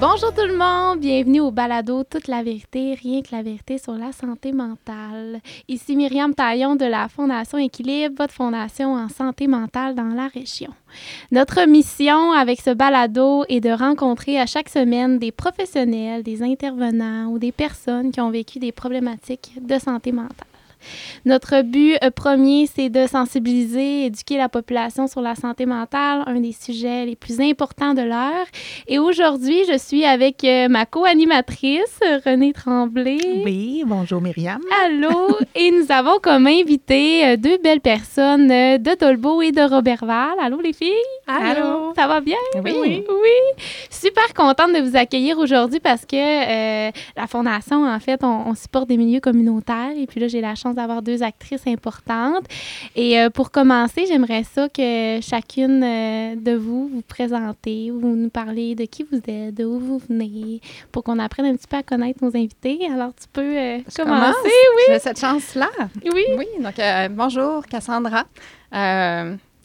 Bonjour tout le monde, bienvenue au balado Toute la vérité, rien que la vérité sur la santé mentale. Ici Myriam Taillon de la Fondation Équilibre, votre fondation en santé mentale dans la région. Notre mission avec ce balado est de rencontrer à chaque semaine des professionnels, des intervenants ou des personnes qui ont vécu des problématiques de santé mentale. Notre but euh, premier, c'est de sensibiliser, éduquer la population sur la santé mentale, un des sujets les plus importants de l'heure. Et aujourd'hui, je suis avec euh, ma co-animatrice, Renée Tremblay. Oui, bonjour Myriam. Allô. et nous avons comme invité euh, deux belles personnes de Dolbeau et de Robertval. Allô les filles. Allô? Ça va bien? Oui. Oui. Super contente de vous accueillir aujourd'hui parce que la Fondation, en fait, on, on supporte des milieux communautaires. Et puis là, j'ai la chance d'avoir deux actrices importantes. Et euh, pour commencer, j'aimerais ça que chacune euh, de vous vous présentez, vous nous parlez de qui vous êtes, de où vous venez, pour qu'on apprenne un petit peu à connaître nos invités. Alors, tu peux euh, commencer, oui. J'ai cette chance-là. Oui. Oui, donc bonjour, Cassandra.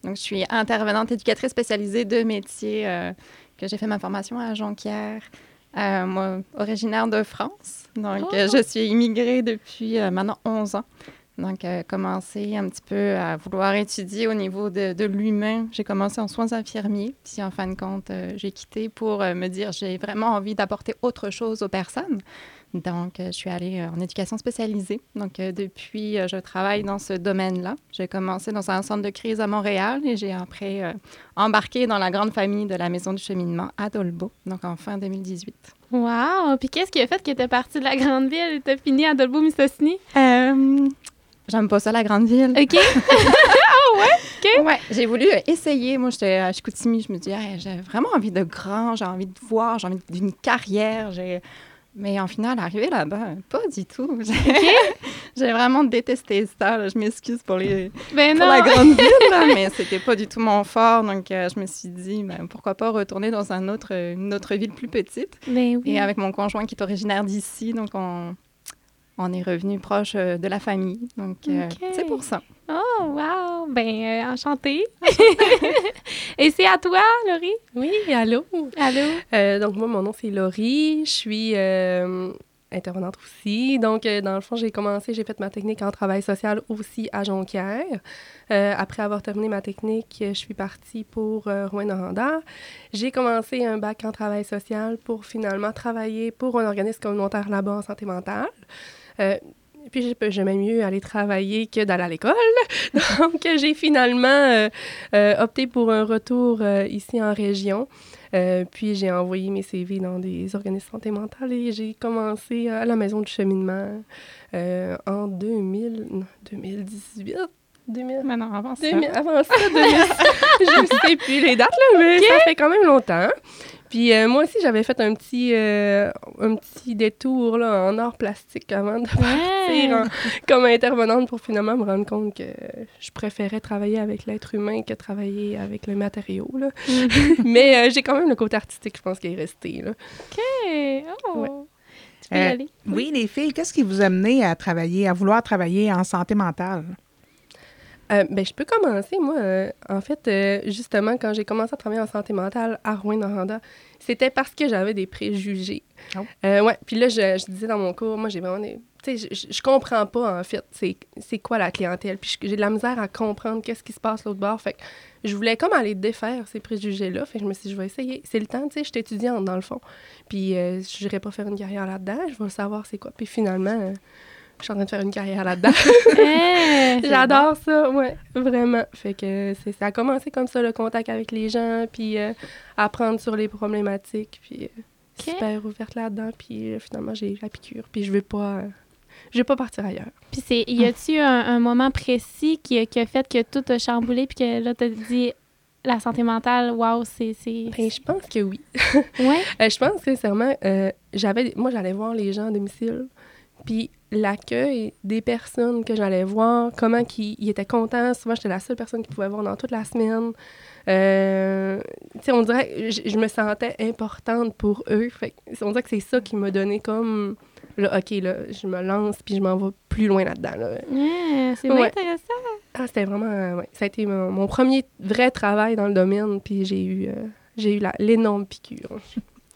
Donc, je suis intervenante éducatrice spécialisée de métier que j'ai fait ma formation à Jonquière. moi, originaire de France. Donc, oh. je suis immigrée depuis maintenant 11 ans. Donc, euh, commencer un petit peu à vouloir étudier au niveau de, de l'humain. J'ai commencé en soins infirmiers, puis en fin de compte, euh, j'ai quitté pour euh, me dire j'ai vraiment envie d'apporter autre chose aux personnes. Donc, je suis allée en éducation spécialisée. Donc, depuis, je travaille dans ce domaine-là. J'ai commencé dans un centre de crise à Montréal et j'ai après embarqué dans la grande famille de la Maison du cheminement à Dolbeau, donc en fin 2018. Wow! Puis qu'est-ce qui a fait que tu es partie de la grande ville et tu fini à Dolbeau-Mistassini? J'aime pas ça, la grande ville. OK. ah ouais? OK. Ouais, j'ai voulu euh, essayer. Moi, j'étais à Chicoutimi. Je me dis, j'ai vraiment envie de grand, j'ai envie de voir, j'ai envie d'une carrière. Mais en final, arrivé là-bas, pas du tout. J'ai vraiment détesté ça. Je m'excuse pour, les... Ben pour la grande ville, mais c'était pas du tout mon fort. Donc, euh, je me suis dit, ben, pourquoi pas retourner dans un autre, une autre ville plus petite. Ben oui. Et avec mon conjoint qui est originaire d'ici, donc on, on est revenu proche euh, de la famille. Donc, euh, c'est pour ça. Oh, wow! Ben, euh, enchantée. Et c'est à toi, Laurie? Oui, allô? Allô? donc, moi, mon nom, c'est Laurie. Je suis intervenante aussi. Donc, dans le fond, j'ai commencé, j'ai fait ma technique en travail social aussi à Jonquière. après avoir terminé ma technique, je suis partie pour Rouen-Noranda. J'ai commencé un bac en travail social pour finalement travailler pour un organisme communautaire là-bas en santé mentale. Euh, puis j'aimais mieux aller travailler que d'aller à l'école. Donc, j'ai finalement euh, euh, opté pour un retour ici en région. puis j'ai envoyé mes CV dans des organismes de santé mentale et j'ai commencé à la maison du cheminement en 2000, 2018. 2000, non, avant ça. avant ça, je ne sais plus les dates, là, mais ça fait quand même longtemps. Puis euh, moi aussi, j'avais fait un petit, euh, un petit détour là, en art plastique avant de partir comme intervenante pour finalement me rendre compte que je préférais travailler avec l'être humain que travailler avec le matériau. Là. Mhm. Mais euh, j'ai quand même le côté artistique, je pense, qui est resté. Là. OK! Oh. Tu peux y aller? Oui, les filles, qu'est-ce qui vous a mené à travailler, à vouloir travailler en santé mentale? Euh, ben, je peux commencer. Moi, euh, en fait, euh, justement, quand j'ai commencé à travailler en santé mentale à Rouen-Noranda, c'était parce que j'avais des préjugés. Oh. ouais. Puis là, je, je, disais dans mon cours, moi, j'ai vraiment des. Tu sais, je, je, comprends pas, en fait, c'est quoi la clientèle. Puis j'ai de la misère à comprendre qu'est-ce qui se passe l'autre bord. Fait que je voulais comme aller défaire ces préjugés-là. Fait que je me suis dit, je vais essayer. C'est le temps, tu sais, je suis étudiante, dans le fond. Puis je n'irai pas faire une carrière là-dedans. Je vais savoir c'est quoi. Puis finalement je suis en train de faire une carrière là-dedans. Eh, J'adore ça, ouais, vraiment. Fait que ça a commencé comme ça, le contact avec les gens, puis euh, apprendre sur les problématiques, puis euh, super ouverte là-dedans, puis euh, finalement, j'ai la piqûre, puis je vais pas... je vais pas partir ailleurs. Puis c'est, y a-tu un, moment précis qui a, qui a, fait que tout a chamboulé puis que là t'as dit la santé mentale, waouh, c'est. Ben, je pense que oui. ouais. je pense sincèrement, j'avais, moi, j'allais voir les gens à domicile. Puis l'accueil des personnes que j'allais voir, comment ils, étaient contents. Souvent, j'étais la seule personne qui pouvait voir dans toute la semaine. Euh, on dirait que je, me sentais importante pour eux. Fait, on dirait que c'est ça qui m'a donné comme... Là, OK, là, je me lance puis je m'en vais plus loin là-dedans. Là. c'est intéressant. Ah, c'était vraiment... ouais, ça a été mon, premier vrai travail dans le domaine puis j'ai eu, euh, j'ai eu l'énorme piqûre.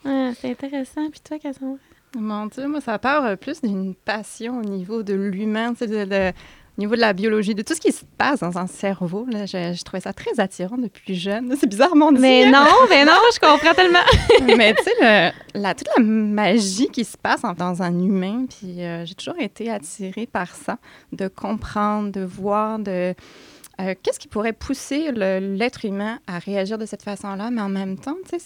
Ah, c'est intéressant. Puis toi, Cassandra? Mon Dieu, moi, ça part euh, plus d'une passion au niveau de l'humain, tu sais, de- de- au niveau de la biologie, de tout ce qui se passe dans un cerveau. Là, je, je trouvais ça très attirant depuis jeune. C'est bizarrement dit, Mais hein? non, mais non, je comprends tellement. Mais tu sais, la, toute la magie qui se passe en- dans un humain, puis euh, j'ai toujours été attirée par ça, de comprendre, de voir, de... euh, Qu'est-ce qui pourrait pousser l'être humain à réagir de cette façon-là, mais en même temps, tu sais,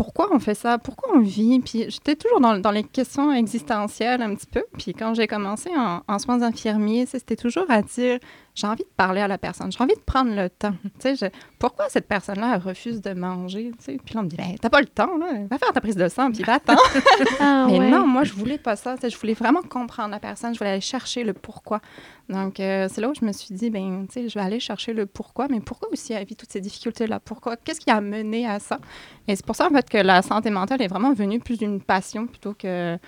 pourquoi on fait ça? Pourquoi on vit? Puis j'étais toujours dans, les questions existentielles un petit peu. Puis quand j'ai commencé en, en soins infirmiers, c'était toujours à dire, j'ai envie de parler à la personne, j'ai envie de prendre le temps. Je- pourquoi cette personne-là refuse de manger? Puis là, on me dit, ben, t'as pas le temps, là. va faire ta prise de sang, puis va-t'en. Ah, Mais ouais. non, moi, je voulais pas ça. Je voulais vraiment comprendre la personne. Je voulais aller chercher le pourquoi. Donc, euh, c'est là où je me suis dit, ben, tu sais, je vais aller chercher le pourquoi. Mais pourquoi aussi elle vit toutes ces difficultés-là? Pourquoi? Qu'est-ce qui a mené à ça? Et c'est pour ça, en fait, que la santé mentale est vraiment venue plus d'une passion plutôt que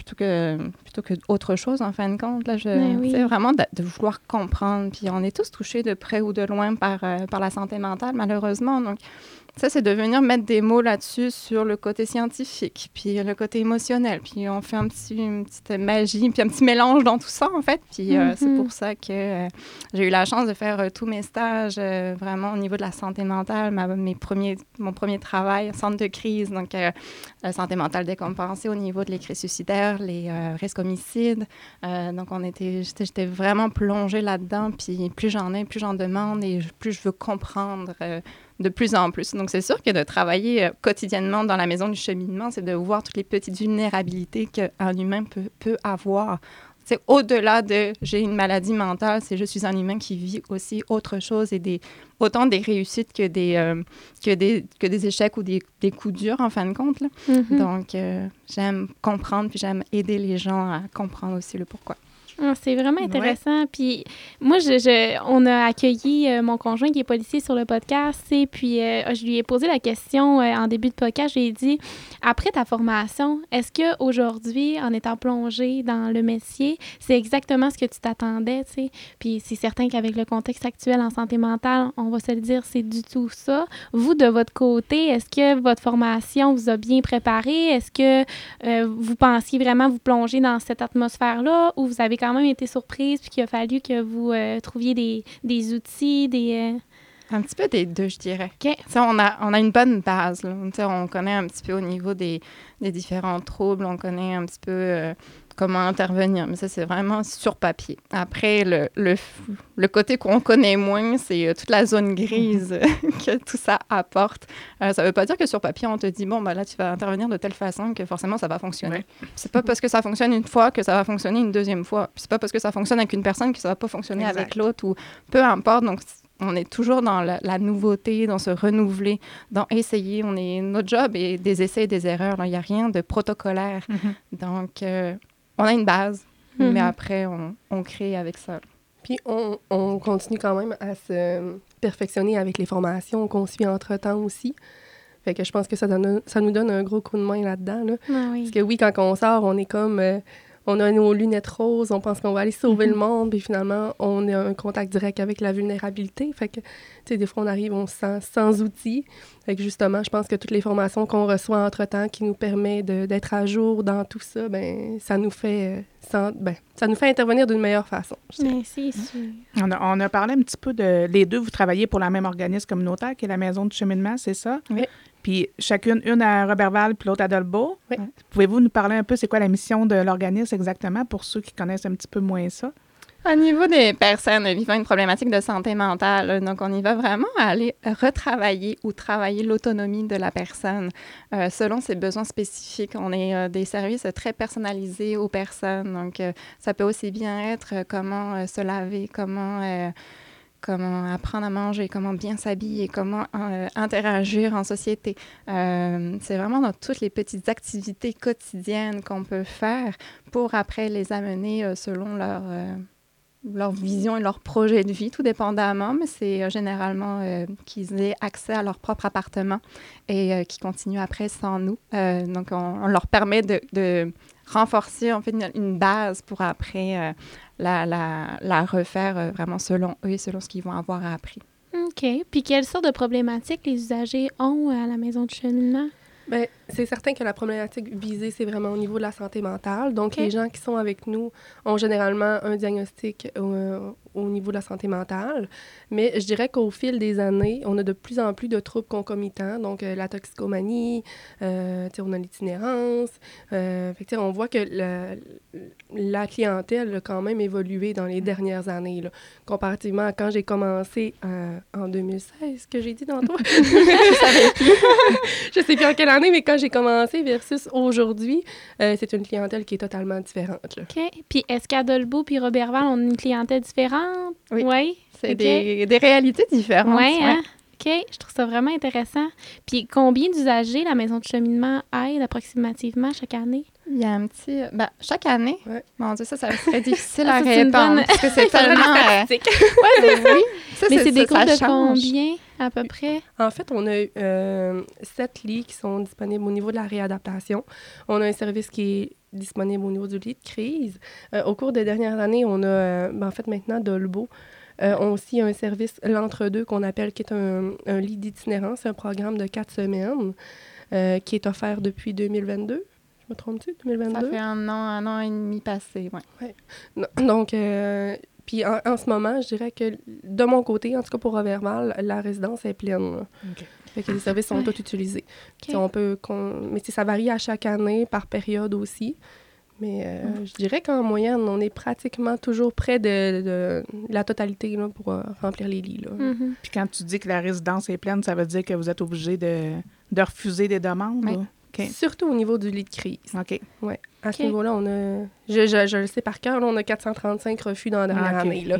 plutôt que plutôt que autre chose en fin de compte là je oui. c'est vraiment de, de vouloir comprendre puis on est tous touchés de près ou de loin par euh, par la santé mentale malheureusement donc ça, c'est de venir mettre des mots là-dessus sur le côté scientifique, puis le côté émotionnel. Puis on fait un petit, une petite magie, puis un petit mélange dans tout ça, en fait. Puis euh, c'est Mhm. pour ça que euh, j'ai eu la chance de faire euh, tous mes stages vraiment au niveau de la santé mentale, ma- mes premiers, mon premier travail, centre de crise, donc la santé mentale décompensée au niveau de les crises suicidaires, les risques homicides. Donc on était, j'étais vraiment plongée là-dedans, puis plus j'en ai, plus j'en demande et plus je veux comprendre de plus en plus. Donc, c'est sûr que de travailler euh, quotidiennement dans la maison du cheminement, c'est de voir toutes les petites vulnérabilités qu'un humain peut, peut avoir. C'est au-delà de j'ai une maladie mentale, c'est je suis un humain qui vit aussi autre chose et des, autant des réussites que des, euh, que des, que des échecs ou des, des coups durs en fin de compte. là. Mhm. Donc, euh, j'aime comprendre puis j'aime aider les gens à comprendre aussi le pourquoi. Ah, c'est vraiment intéressant. Puis moi, je, je- on a accueilli euh, mon conjoint qui est policier sur le podcast et puis euh, je lui ai posé la question euh, en début de podcast. Je lui ai dit, après ta formation, est-ce que aujourd'hui, en étant plongé dans le métier, c'est exactement ce que tu t'attendais, tu sais? Puis c'est certain qu'avec le contexte actuel en santé mentale, on va se le dire, c'est du tout ça. Vous, de votre côté, est-ce que votre formation vous a bien préparé? Est-ce que vous pensiez vraiment vous plonger dans cette atmosphère-là ou vous avez quand même été surprise puis qu'il a fallu que vous euh, trouviez des, des outils, des... euh, Un petit peu des deux, je dirais. OK. Tu sais, On a, on a une bonne base. On connaît un petit peu au niveau des, des différents troubles, on connaît un petit peu euh, comment intervenir. Mais ça, c'est vraiment sur papier. Après, le, le, le côté qu'on connaît moins, c'est euh, toute la zone grise que tout ça apporte. Euh, ça ne veut pas dire que sur papier, on te dit, bon, ben là, tu vas intervenir de telle façon que forcément, ça va fonctionner. Ouais. C'est pas parce que ça fonctionne une fois que ça va fonctionner une deuxième fois. C'est pas parce que ça fonctionne avec une personne que ça va pas fonctionner Exact. avec l'autre ou peu importe. Donc, on est toujours dans la, la nouveauté, dans se renouveler, dans essayer. On est, notre job est des essais et des erreurs. Il n'y a rien de protocolaire. Mhm. Donc, euh, on a une base, Mhm. mais après, on, on crée avec ça. Puis on, on continue quand même à se perfectionner avec les formations qu'on suit entre-temps aussi. Fait que je pense que ça, donne, ça nous donne un gros coup de main là-dedans. Là. Ah oui. Parce que oui, quand on sort, on est comme... euh, on a nos lunettes roses, on pense qu'on va aller sauver le monde, puis finalement, on a un contact direct avec la vulnérabilité. Fait que, tu sais, des fois, on arrive, on se sent sans outils. Fait que justement, je pense que toutes les formations qu'on reçoit entre-temps qui nous permet de- d'être à jour dans tout ça, ben ça nous fait, euh, sans- ben, ça nous fait intervenir d'une meilleure façon. sûr. On a, on a parlé un petit peu de. Les deux, vous travaillez pour la même organisme communautaire qui est la Maison du cheminement, c'est ça? Oui. Puis chacune, une à Robertval puis l'autre à Dolbeau. Oui. Pouvez-vous nous parler un peu, c'est quoi la mission de l'organisme exactement pour ceux qui connaissent un petit peu moins ça? Au niveau des personnes vivant une problématique de santé mentale, donc on y va vraiment à aller retravailler ou travailler l'autonomie de la personne euh, selon ses besoins spécifiques. On est euh, des services très personnalisés aux personnes, donc euh, ça peut aussi bien être comment se laver, comment comment apprendre à manger, comment bien s'habiller, comment euh, interagir en société. Euh, c'est vraiment dans toutes les petites activités quotidiennes qu'on peut faire pour après les amener euh, selon leur, vision et leur projet de vie, tout dépendamment, mais c'est généralement qu'ils aient accès à leur propre appartement et qu'ils continuent après sans nous. Donc, on, leur permet de renforcer en fait une, une base pour après euh, la, la, la refaire euh, vraiment selon eux et selon ce qu'ils vont avoir appris. OK. Puis quelles sortes de problématiques les usagers ont à la maison du cheminement? Bien, c'est certain que la problématique visée, c'est vraiment au niveau de la santé mentale. Donc, les gens qui sont avec nous ont généralement un diagnostic euh, au niveau de la santé mentale. Mais je dirais qu'au fil des années, on a de plus en plus de troubles concomitants. Donc, euh, la toxicomanie, euh, on a l'itinérance. Euh, fait on voit que la, la clientèle a quand même évolué dans les dernières années, là, comparativement à quand j'ai commencé en 2016, que j'ai dit savais plus. je sais plus en quelle année, mais quand j'ai commencé versus aujourd'hui, euh, c'est une clientèle qui est totalement différente. là. OK. Puis est-ce qu'Adolbo puis Robertval ont une clientèle différente? Oui. Oui. C'est des, des réalités différentes. Ouais, ouais. hein? OK, je trouve ça vraiment intéressant. Puis combien d'usagers la maison de cheminement aide approximativement chaque année? Il y a un petit... Ben, chaque année, Ouais. mon Dieu, ça, ça serait difficile Ah, à répondre. bonne- Parce que c'est tellement... euh, oui, ça, Mais c'est des groupes de combien à peu près? En fait, on a euh, sept lits qui sont disponibles au niveau de la réadaptation. On a un service qui est disponible au niveau du lit de crise. Euh, au cours des dernières années, on a, euh, ben, en fait, maintenant, Dolbo. Euh, on a aussi un service, l'entre-deux, qu'on appelle, qui est un, un lit d'itinérance, un programme de quatre semaines euh, qui est offert depuis 2022. Je me trompe-tu? Ça 2022? fait un an, un an et demi passé, ouais. Non, Donc, euh, puis en, en ce moment, je dirais que de mon côté, en tout cas pour Roverval, la résidence est pleine. Fait que les services sont Ouais. tous utilisés. OK. Tu sais, On peut, mais ça varie à chaque année, par période aussi. Mais euh, je dirais qu'en moyenne, on est pratiquement toujours près de, de la totalité là, pour euh, remplir les lits. Là. Mhm. Puis quand tu dis que la résidence est pleine, ça veut dire que vous êtes obligé de, de refuser des demandes? Oui. Surtout au niveau du lit de crise. OK. Ouais. À ce niveau-là, on a. Je, je, je le sais par cœur, là, on a 435 refus dans la dernière Ah, année. Là.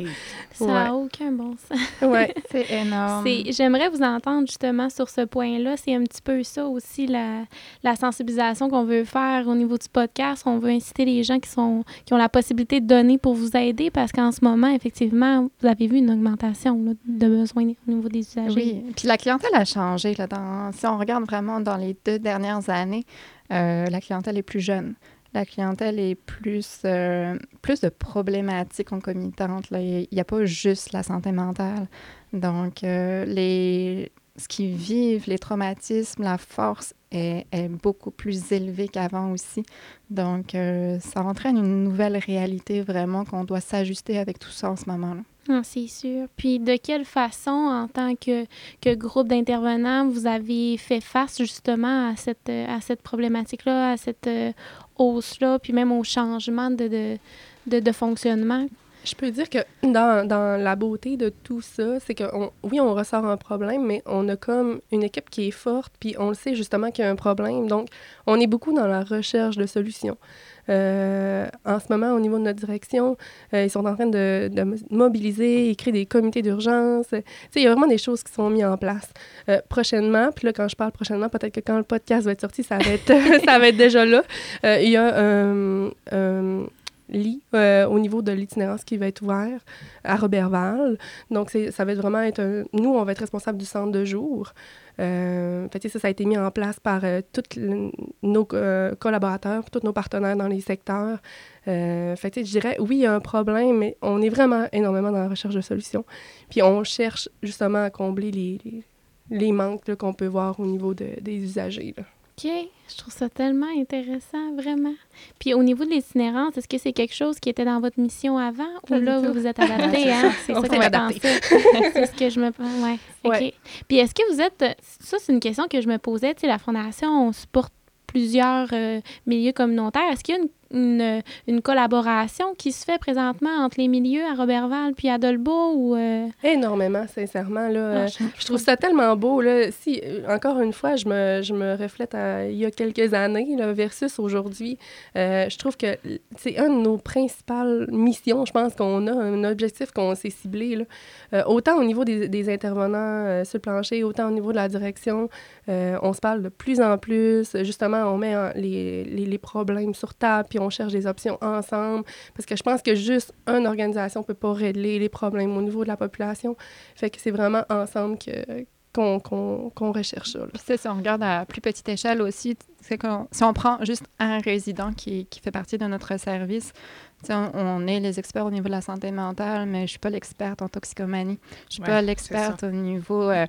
Ça Ouais. n'a aucun bon sens. Ouais. C'est énorme. J'aimerais vous entendre justement sur ce point-là. C'est un petit peu ça aussi, la, la sensibilisation qu'on veut faire au niveau du podcast. On veut inciter les gens qui, sont, qui ont la possibilité de donner pour vous aider parce qu'en ce moment, effectivement, vous avez vu une augmentation là, de besoins au niveau des usagers. Oui, puis la clientèle a changé. Là, dans, si on regarde vraiment dans les deux dernières années, euh, la clientèle est plus jeune. La clientèle est plus, euh, plus de problématiques concomitantes. Il n'y a pas juste la santé mentale. Donc, euh, les, ce qu'ils vivent, les traumatismes, la force est, beaucoup plus élevée qu'avant aussi. Donc, euh, ça entraîne une nouvelle réalité vraiment qu'on doit s'ajuster avec tout ça en ce moment-là. Ah, c'est sûr. Puis de quelle façon, en tant que, que groupe d'intervenants, vous avez fait face justement à cette, à cette problématique-là, à cette hausse-là, puis même au changement de, de, de, fonctionnement? Je peux dire que dans, dans la beauté de tout ça, c'est que oui, on ressort un problème, mais on a comme une équipe qui est forte, puis on le sait justement qu'il y a un problème. Donc, on est beaucoup dans la recherche de solutions. Euh, en ce moment, au niveau de notre direction, euh, ils sont en train de, de mo- mobiliser, écrire des comités d'urgence. Il y a vraiment des choses qui sont mises en place. Euh, prochainement, puis là, quand je parle prochainement, peut-être que quand le podcast va être sorti, ça va être, ça va être déjà là. Il y a lit euh, au niveau de l'itinérance qui va être ouvert à Robertval. Donc, ça va être vraiment être un- Nous, on va être responsable du centre de jour. Euh, fait ça, ça a été mis en place par euh, tous nos euh, collaborateurs, tous nos partenaires dans les secteurs. Fait je dirais, oui, il y a un problème, mais on est vraiment énormément dans la recherche de solutions. Puis on cherche justement à combler les, manques qu'on peut voir au niveau de- des usagers. OK, je trouve ça tellement intéressant, vraiment. Puis au niveau de l'itinérance, est-ce que c'est quelque chose qui était dans votre mission avant ou là, vous vous êtes adapté, hein? C'est On ça que je c'est ce que je me... Ouais, OK. Ouais. Puis est-ce que vous êtes... Ça, c'est une question que je me posais. Tu sais, la Fondation, on supporte plusieurs euh, milieux communautaires. Est-ce qu'il y a une, une, une collaboration qui se fait présentement entre les milieux à Robertval puis à Dolbeau ou... euh, Énormément, sincèrement. Là, ah, Euh, je- Je trouve ça tellement beau. Là. Si, euh, encore une fois, je me, je me reflète à il y a quelques années là, versus aujourd'hui. Euh, je trouve que c'est une de nos principales missions, je pense qu'on a, un objectif qu'on s'est ciblé. Là. Euh, autant au niveau des, des intervenants sur le plancher, autant au niveau de la direction. On se parle de plus en plus. Justement, on met en- les, les, les problèmes sur table, puis on cherche des options ensemble. Parce que je pense que juste une organisation ne peut pas régler les problèmes au niveau de la population. Fait que c'est vraiment ensemble que qu'on recherche ça. Puis ça, si on regarde à plus petite échelle aussi, c'est si on prend juste un résident qui, qui fait partie de notre service, on, on, est les experts au niveau de la santé mentale, mais je ne suis pas l'experte en toxicomanie. Je ne suis ouais, pas l'experte au niveau euh,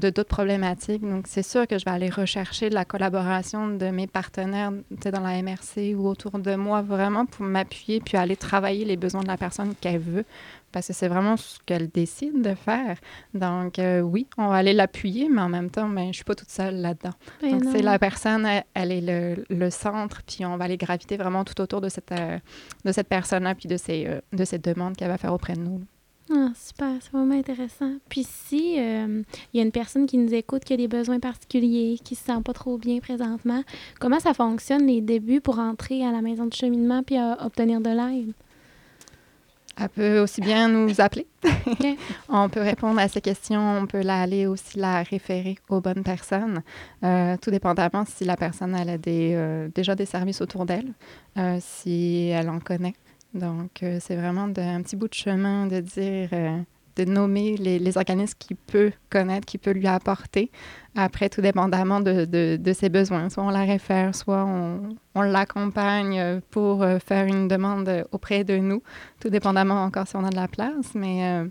de d'autres problématiques. Donc, c'est sûr que je vais aller rechercher de la collaboration de mes partenaires dans la MRC ou autour de moi, vraiment pour m'appuyer puis aller travailler les besoins de la personne qu'elle veut parce que c'est vraiment ce qu'elle décide de faire. Donc, euh, oui, on va aller l'appuyer, mais en même temps, ben, je ne suis pas toute seule là-dedans. Ben Donc, c'est la personne, elle, elle est le, le, centre, puis on va aller graviter vraiment tout autour de cette, euh, de cette personne-là, puis de ces, euh, de ces demandes qu'elle va faire auprès de nous. Ah, super, c'est vraiment intéressant. Puis si il y a une personne qui nous écoute qui a des besoins particuliers, qui se sent pas trop bien présentement, comment ça fonctionne les débuts pour entrer à la maison de cheminement puis obtenir de l'aide? Elle peut aussi bien nous appeler. Okay. on peut répondre à ces questions. On peut la aller aussi la référer aux bonnes personnes, euh, tout dépendamment si la personne elle a des, euh, déjà des services autour d'elle, euh, si elle en connaît. Donc, c'est vraiment de, un petit bout de chemin de dire de nommer les, les organismes qu'il peut connaître, qu'il peut lui apporter. Après, tout dépendamment de, de, de, ses besoins. Soit on la réfère, soit on, on l'accompagne pour euh, faire une demande auprès de nous, tout dépendamment encore si on a de la place. Mais euh,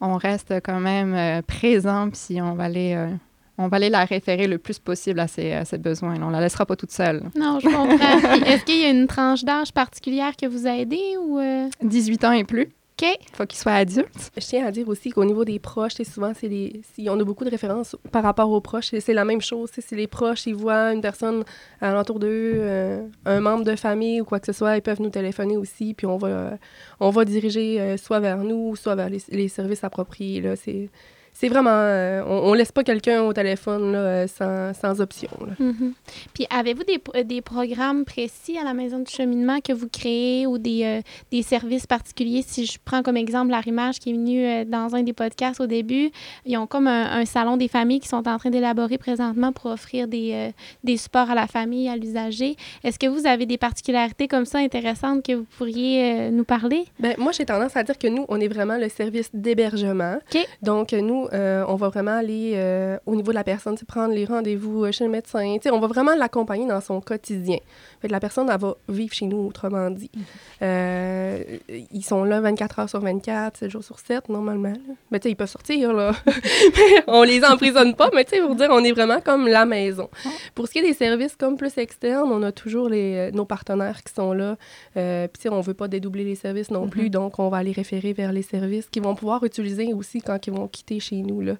on reste quand même euh, présent, puis on va aller... Euh, on va aller la référer le plus possible à ses, à ses besoins. On ne la laissera pas toute seule. Non, je comprends. Est-ce qu'il y a une tranche d'âge particulière que vous a aidé ou... 18 ans et plus. OK. Il faut qu'ils soient adultes. Je tiens à dire aussi qu'au niveau des proches, souvent, c'est on a beaucoup de références par rapport aux proches. C'est la même chose. Si les proches, ils voient une personne alentour d'eux, euh, un membre de famille ou quoi que ce soit, ils peuvent nous téléphoner aussi, puis on va, euh, on va diriger euh, soit vers nous, soit vers les, les services appropriés. C'est c'est vraiment. Euh, on, on laisse pas quelqu'un au téléphone là, sans, sans option. Mm -hmm. Puis avez-vous des, des programmes précis à la maison du cheminement que vous créez ou des, euh, des services particuliers? Si je prends comme exemple l'arrimage qui est venu euh, dans un des podcasts au début, ils ont comme un, un salon des familles qui sont en train d'élaborer présentement pour offrir des, euh, des supports à la famille, à l'usager. Est-ce que vous avez des particularités comme ça intéressantes que vous pourriez euh, nous parler? Bien, moi, j'ai tendance à dire que nous, on est vraiment le service d'hébergement. Okay. Donc, nous, euh, on va vraiment aller euh, au niveau de la personne, prendre les rendez-vous chez le médecin. on va vraiment l'accompagner dans son quotidien. Fait que la personne, elle va vivre chez nous, autrement dit. Euh, ils sont là 24 heures sur 24, 7 jours sur 7, normalement. Mais tu sais, ils peuvent sortir, là. on les emprisonne pas, mais tu sais, pour dire, on est vraiment comme la maison. Pour ce qui est des services comme plus externes, on a toujours les, nos partenaires qui sont là. Euh, Puis, on veut pas dédoubler les services non mm -hmm. plus, donc on va les référer vers les services qu'ils vont pouvoir utiliser aussi quand ils vont quitter chez nous. Là.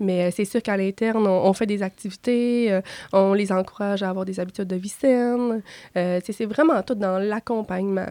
Mais euh, c'est sûr qu'à l'interne, on, on, fait des activités, euh, on les encourage à avoir des habitudes de vie saine. Euh, c'est vraiment tout dans l'accompagnement.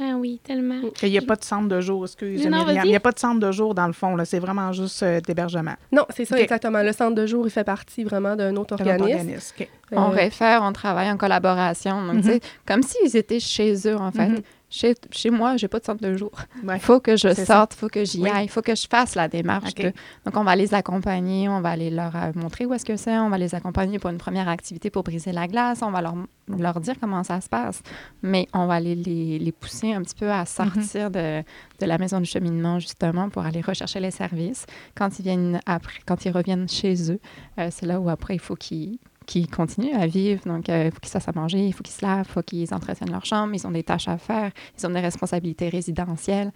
Ah oui, tellement. Il n'y a pas de centre de jour, excusez-moi. Il n'y a pas de centre de jour dans le fond, c'est vraiment juste euh, d'hébergement. Non, c'est ça, okay. exactement. Le centre de jour, il fait partie vraiment d'un autre organisme. organisme. Okay. On réfère, on travaille en collaboration. Donc, mm -hmm. comme s'ils étaient chez eux, en fait. Mm -hmm. Chez, chez, moi, je n'ai pas de centre de jour. Il ouais. faut que je sorte, il faut que j'y oui. aille, il faut que je fasse la démarche. Okay. De... Donc, on va les accompagner, on va aller leur euh, montrer où est-ce que c'est, on va les accompagner pour une première activité pour briser la glace, on va leur, leur dire comment ça se passe. Mais on va aller les, les pousser un petit peu à sortir mm -hmm. de, de, la maison du cheminement, justement, pour aller rechercher les services. Quand ils, viennent après, quand ils reviennent chez eux, euh, c'est là où après, il faut qu'ils qui continuent à vivre. Donc, il euh, faut qu'ils se fassent à manger, il faut qu'ils se lavent, il faut qu'ils entretiennent leur chambre, ils ont des tâches à faire, ils ont des responsabilités résidentielles,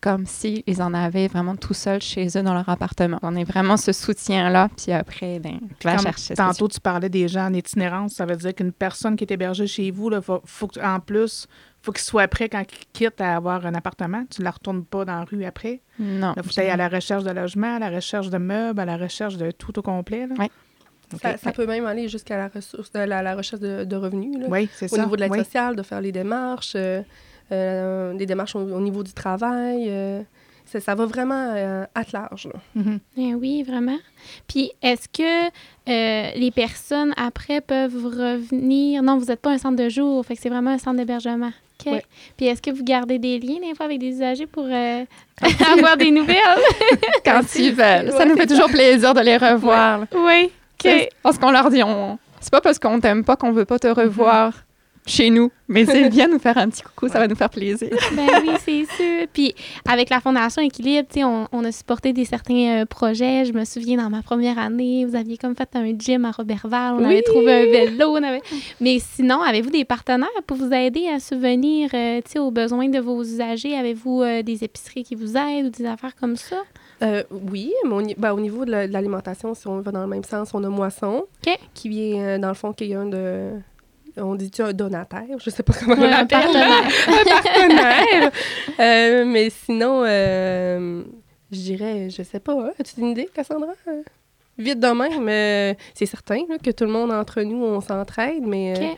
comme s'ils si en avaient vraiment tout seuls chez eux dans leur appartement. On est vraiment ce soutien-là, puis après, ben, tu vas chercher. Tantôt, tu parlais des gens en itinérance, ça veut dire qu'une personne qui est hébergée chez vous, faut en plus faut qu'il soit prêt quand il quitte à avoir un appartement. Tu ne la retournes pas dans la rue après. Non. Il faut aller à la recherche de logement, à la recherche de meubles, à la recherche de tout au complet. Oui. Okay. Ça, ça, peut même aller jusqu'à la, ressource, la, la recherche de, de revenus. Là, oui, c'est ça. Au niveau de l'aide oui. sociale, de faire les démarches, euh, euh, des démarches au, au, niveau du travail. Euh, ça, ça, va vraiment à large. Là. Mm -hmm. eh oui, vraiment. Puis, est-ce que les personnes, après, peuvent revenir... Non, vous n'êtes pas un centre de jour, fait que c'est vraiment un centre d'hébergement. Okay. Ouais. Puis est-ce que vous gardez des liens des fois avec des usagers pour euh, avoir des nouvelles? Quand ils veulent. Ça ouais, nous fait toujours ça. plaisir de les revoir. Oui. Parce qu'on leur dit, on... c'est pas parce qu'on t'aime pas qu'on veut pas te revoir. Mm -hmm. chez nous. Mais c'est bien nous faire un petit coucou, ça va nous faire plaisir. ben oui, c'est sûr. Puis avec la Fondation Équilibre, on, on a supporté des certains euh, projets. Je me souviens, dans ma première année, vous aviez comme fait un gym à Robertval. On avait trouvé un vélo. On avait... Mais sinon, avez-vous des partenaires pour vous aider à subvenir euh, aux besoins de vos usagers? Avez-vous euh, des épiceries qui vous aident ou des affaires comme ça? Euh, oui, mais au, ben, au niveau de l'alimentation, si on va dans le même sens, on a Moisson, qui vient, dans le fond, qui est un de on dit-tu un donataire? Je sais pas comment on l'appelle. Un partenaire. Euh, mais sinon, euh, je dirais, je sais pas. Hein? As-tu une idée, Cassandra? Vite de même, mais c'est certain que tout le monde entre nous, on s'entraide, mais euh,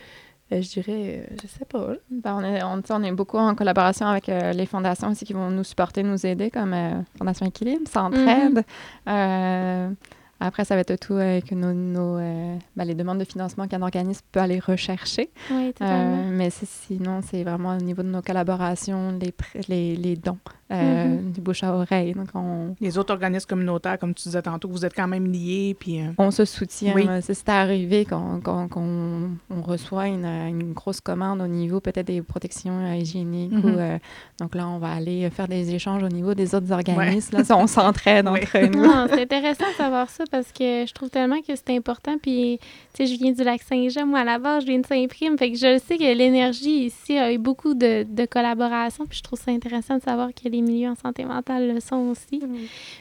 je dirais, je sais pas. Ben, on, est, on, est beaucoup en collaboration avec les fondations aussi qui vont nous supporter, nous aider, comme Fondation Équilibre, Centraide. Mm-hmm. Après, ça va être tout avec nos, euh, ben, les demandes de financement qu'un organisme peut aller rechercher. Oui, totalement. Euh, mais sinon, c'est vraiment au niveau de nos collaborations, les, les, les dons. Euh, mm-hmm. du bouche à oreille. Donc on... Les autres organismes communautaires, comme tu disais tantôt, vous êtes quand même liés. Puis, euh, On se soutient. Oui. C'est arrivé qu'on on reçoit une, une, grosse commande au niveau peut-être des protections euh, hygiéniques. Mm-hmm. donc là, on va aller faire des échanges au niveau des autres organismes. Là, on s'entraide entre nous. C'est intéressant de savoir ça parce que je trouve tellement que c'est important. Puis, tu sais, je viens du lac Saint-Jean. Moi, à la base, je viens de Saint-Prime. Fait que je sais que l'énergie ici a eu beaucoup de, de collaboration. Puis je trouve ça intéressant de savoir que les milieux en santé mentale le sont aussi.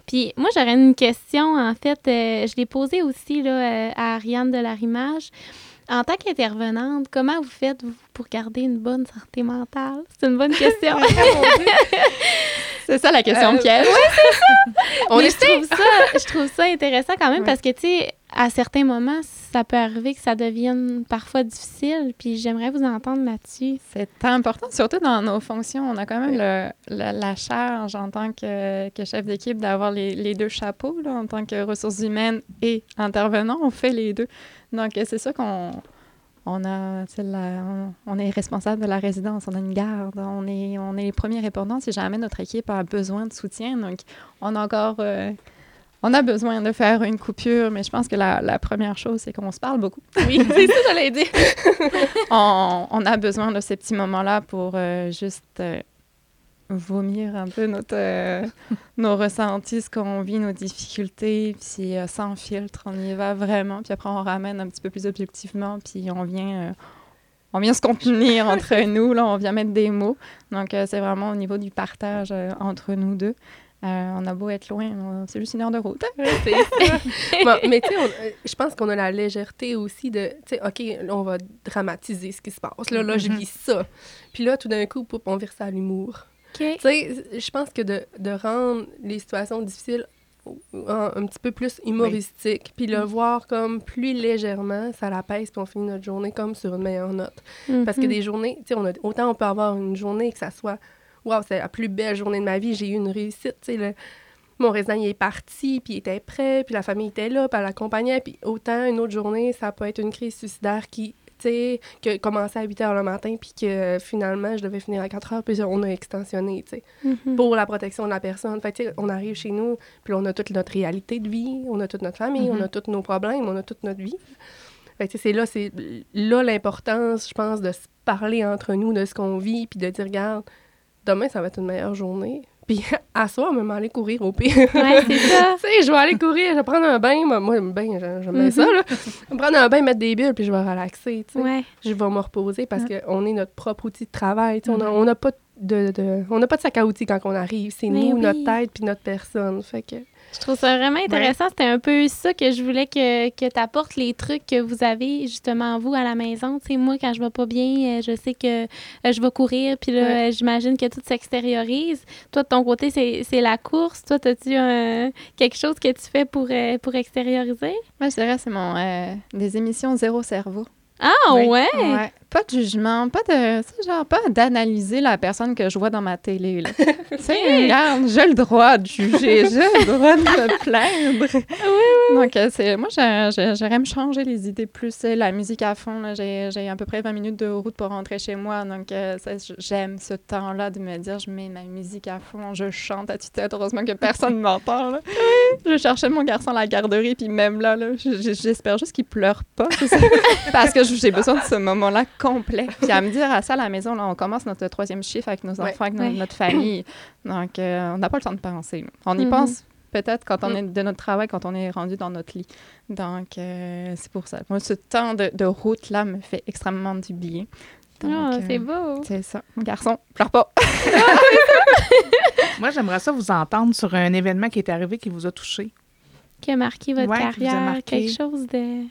Puis moi, j'aurais une question, en fait, euh, je l'ai posée aussi là, euh, à Ariane de Larimage. En tant qu'intervenante, comment vous faites pour garder une bonne santé mentale? C'est une bonne question. c'est ça la question euh, piège. Oui, c'est ça. On je, trouve ça je trouve ça intéressant quand même parce que, tu sais, à certains moments, ça peut arriver que ça devienne parfois difficile. Puis j'aimerais vous entendre là-dessus. C'est important, surtout dans nos fonctions. On a quand même le, la charge en tant que, que chef d'équipe d'avoir les, les, deux chapeaux, là, en tant que ressources humaines et intervenant. On fait les deux. Donc, c'est ça qu'on on a on, est responsable de la résidence, on a une garde, on est, on est les premiers répondants si jamais notre équipe a besoin de soutien. Donc, on a encore euh, on a besoin de faire une coupure, mais je pense que la, première chose, c'est qu'on se parle beaucoup. Oui, c'est ça, j'allais dire. on, a besoin de ces petits moments-là pour euh, juste euh, vomir un peu notre, euh, nos ressentis, ce qu'on vit, nos difficultés, puis sans filtre, on y va vraiment. Puis après, on ramène un petit peu plus objectivement, puis on vient on vient se contenir entre nous, là, on vient mettre des mots. Donc, c'est vraiment au niveau du partage entre nous deux. Euh, on a beau être loin, c'est juste une heure de route. mais tu sais, euh, je pense qu'on a la légèreté aussi de, tu sais, OK, là, on va dramatiser ce qui se passe. Là, là je mm-hmm. vis ça. Puis là, tout d'un coup, on vire ça à l'humour. Tu sais, je pense que de, de, rendre les situations difficiles un, petit peu plus humoristiques, puis le mm. voir comme plus légèrement, ça l'apaise, puis on finit notre journée comme sur une meilleure note. Parce que mm-hmm. des journées, tu sais, on a, autant on peut avoir une journée que ça soit Wow, c'est la plus belle journée de ma vie, j'ai eu une réussite. Le, mon résident il est parti, puis il était prêt, puis la famille était là, puis elle l'accompagnait. Puis autant une autre journée, ça peut être une crise suicidaire qui, tu sais, qui commençait à 8 h le matin, puis que finalement, je devais finir à 4 h, puis on a extensionné, tu sais, mm-hmm. pour la protection de la personne. Fait tu sais, on arrive chez nous, puis on a toute notre réalité de vie, on a toute notre famille, on a mm-hmm. tous nos problèmes, on a toute notre vie. Fait c'est là, c'est là l'importance, je pense, de se parler entre nous de ce qu'on vit, puis de dire, regarde, demain, ça va être une meilleure journée. Puis à soir, je vais aller courir au pire. Ouais, c'est ça. tu sais, je vais aller courir, je vais prendre un bain. Moi, bain, j'aime bien ça, là. Je vais prendre un bain, mettre des bulles, puis je vais relaxer, tu sais. Je vais me reposer parce qu'on est notre propre outil de travail. Tu sais. On n'a pas de, de, on n'a pas de sac à outils quand on arrive. C'est nous, notre tête, puis notre personne. Fait que... Je trouve ça vraiment intéressant. C'était un peu ça que je voulais que, que tu apportes les trucs que vous avez justement vous à la maison. Tu sais, moi, quand je vais pas bien, euh, je sais que euh, je vais courir, puis là, j'imagine que tout s'extériorise. Toi, de ton côté, c'est la course. Toi, as-tu quelque chose que tu fais pour, euh, pour extérioriser? Moi, je dirais c'est mon des émissions zéro cerveau. Ah ouais. ouais pas de jugement, pas de, genre pas d'analyser la personne que je vois dans ma télé. Là. tu sais, regarde, j'ai le droit de juger, j'ai le droit de me plaindre. Oui, oui. Donc, euh, c'est, moi, j'aimerais me changer les idées plus. La musique à fond, j'ai, à peu près 20 minutes de route pour rentrer chez moi. Donc, euh, j'aime ce temps-là de me dire, je mets ma musique à fond, je chante à tue-tête. Heureusement que personne ne m'entend. Je cherchais mon garçon à la garderie, puis même là, là j'espère juste qu'il pleure pas. parce que j'ai besoin de ce moment-là complet. Puis à me dire à ça à la maison, là, on commence notre troisième chiffre avec nos Ouais. enfants, avec no- Ouais. notre famille. Donc, euh, on n'a pas le temps de penser. On y Mhm. pense peut-être quand on Mm. est de notre travail, quand on est rendu dans notre lit. Donc, euh, c'est pour ça. Moi, ce temps de, de route-là me fait extrêmement du bien. Donc, Ah, euh, c'est beau. c'est ça. Garçon, pleure pas. Moi, j'aimerais ça vous entendre sur un événement qui est arrivé qui vous a touché. Qui a marqué votre Ouais, qui vous a carrière, marqué. quelque chose de...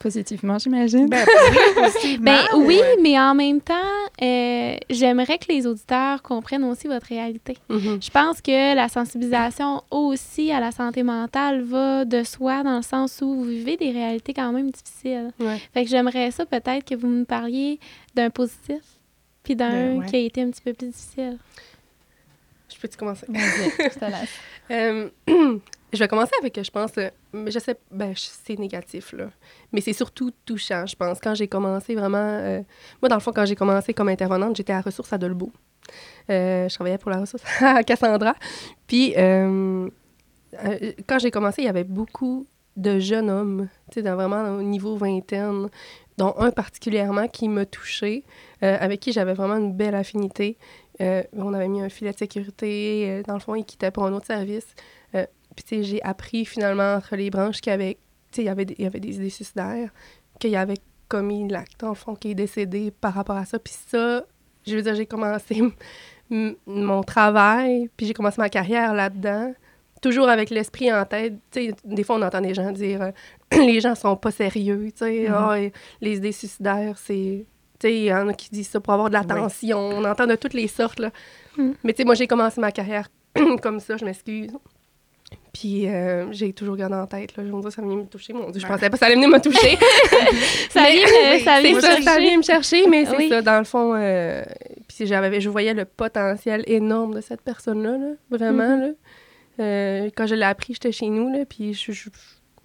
Positivement, j'imagine. Ben, positivement, Ben ou, oui, mais en même temps, euh, j'aimerais que les auditeurs comprennent aussi votre réalité. Mhm. Je pense que la sensibilisation aussi à la santé mentale va de soi dans le sens où vous vivez des réalités quand même difficiles. Ouais. Fait que j'aimerais ça peut-être que vous me parliez d'un positif puis d'un Ben ouais. qui a été un petit peu plus difficile. Je peux-tu commencer? Vas-y, je te laisse. Euh, je vais commencer avec, je pense, euh, je sais, ben, c'est négatif, là. Mais c'est surtout touchant, je pense. Quand j'ai commencé vraiment, euh, moi, dans le fond, quand j'ai commencé comme intervenante, j'étais à Ressources à Dolbeau. Euh, je travaillais pour la ressource à Cassandra. Puis, euh, quand j'ai commencé, il y avait beaucoup de jeunes hommes, tu sais, vraiment au niveau vingtaine, dont un particulièrement qui m'a touchée, euh, avec qui j'avais vraiment une belle affinité. On avait mis un filet de sécurité. dans le fond, il quittait pour un autre service. Puis, tu sais, j'ai appris finalement entre les branches qu'il y avait, tu sais, il y avait des, il y avait des idées suicidaires, qu'il y avait commis l'acte, le fond, qui est décédé par rapport à ça. Puis ça, je veux dire, j'ai commencé mon travail, puis j'ai commencé ma carrière là-dedans, toujours avec l'esprit en tête. Tu sais, des fois, on entend des gens dire euh, les gens sont pas sérieux, tu sais, et les idées suicidaires, c'est. Tu sais, il y en a qui disent ça pour avoir de l'attention. On entend de toutes les sortes, là. Mm. Mais tu sais, moi, j'ai commencé ma carrière comme ça, je m'excuse. Puis euh, j'ai toujours gardé en tête, là. Je me dis, ça vient me toucher. Mon Dieu, je pensais pas que ça allait venir me toucher. Ça vient, me- oui, ça vient me ça, ça vient me chercher, mais c'est Oui. ça, dans le fond. euh, puis j'avais, je voyais le potentiel énorme de cette personne-là, là, vraiment. Mhm. là. Euh, quand je l'ai appris, j'étais chez nous, là, puis je, je,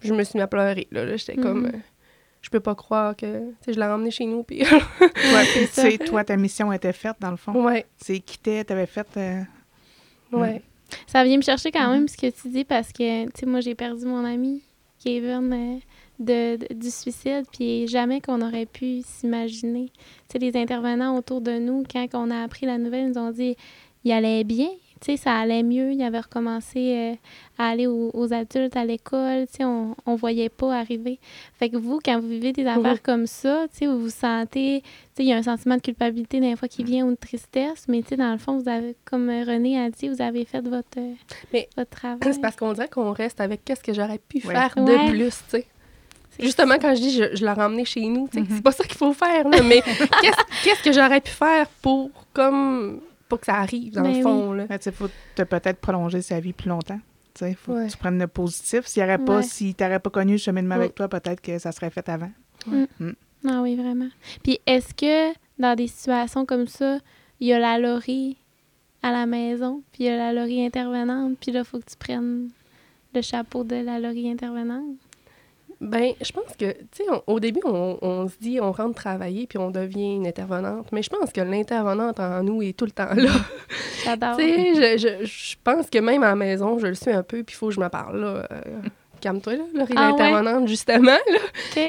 je me suis mis à pleurer. Là, là. J'étais comme. Mhm. je peux pas croire que. Tu je l'ai ramené chez nous, puis. Ouais, puis tu sais, toi, ta mission était faite, dans le fond. ouais, C'est quitté, t'avais fait. ouais. Ça vient me chercher quand Mhm. même ce que tu dis parce que, tu sais, moi, j'ai perdu mon ami, Kevin, euh, de, de- du suicide, puis jamais qu'on aurait pu s'imaginer. Tu sais, les intervenants autour de nous, quand on a appris la nouvelle, ils nous ont dit il allait bien, tu sais, ça allait mieux, il avait recommencé euh, à aller aux, aux adultes à l'école, tu sais, on, on voyait pas arriver. Fait que vous, quand vous vivez des affaires comme ça, tu sais, vous vous sentez, tu sais, il y a un sentiment de culpabilité des fois qui vient ou de tristesse, mais tu sais, dans le fond, vous avez, comme René a dit, vous avez fait votre, euh, Mais votre travail. C'est parce qu'on dirait qu'on reste avec qu'est-ce que j'aurais pu Ouais. faire Ouais. de plus, tu sais. Justement, quand je dis je, je l'ai ramené chez nous, tu sais, Mhm. c'est pas ça qu'il faut faire, là, mais qu'est-ce qu'est-ce que j'aurais pu faire pour, comme, pour que ça arrive, dans Ben le fond, là? ben, tu sais, faut te peut-être prolonger sa vie plus longtemps. Tu sais, faut Ouais. que tu prennes le positif. S'il y aurait pas, Ouais. si t'aurais pas connu le cheminement Mm. avec toi, peut-être que ça serait fait avant. Ah oui, vraiment. Puis est-ce que dans des situations comme ça, il y a la Laurie à la maison, puis il y a la Laurie intervenante, puis là, il faut que tu prennes le chapeau de la Laurie intervenante? Ben, je pense que, tu sais, au début, on, on se dit, on rentre travailler, puis on devient une intervenante, mais je pense que l'intervenante en nous est tout le temps là. J'adore. Tu sais, je, je, je pense que même à la maison, je le suis un peu, puis il faut que je me parle, là. Euh, Calme-toi, là, Laurie, Ah ouais? l'intervenante, justement, là.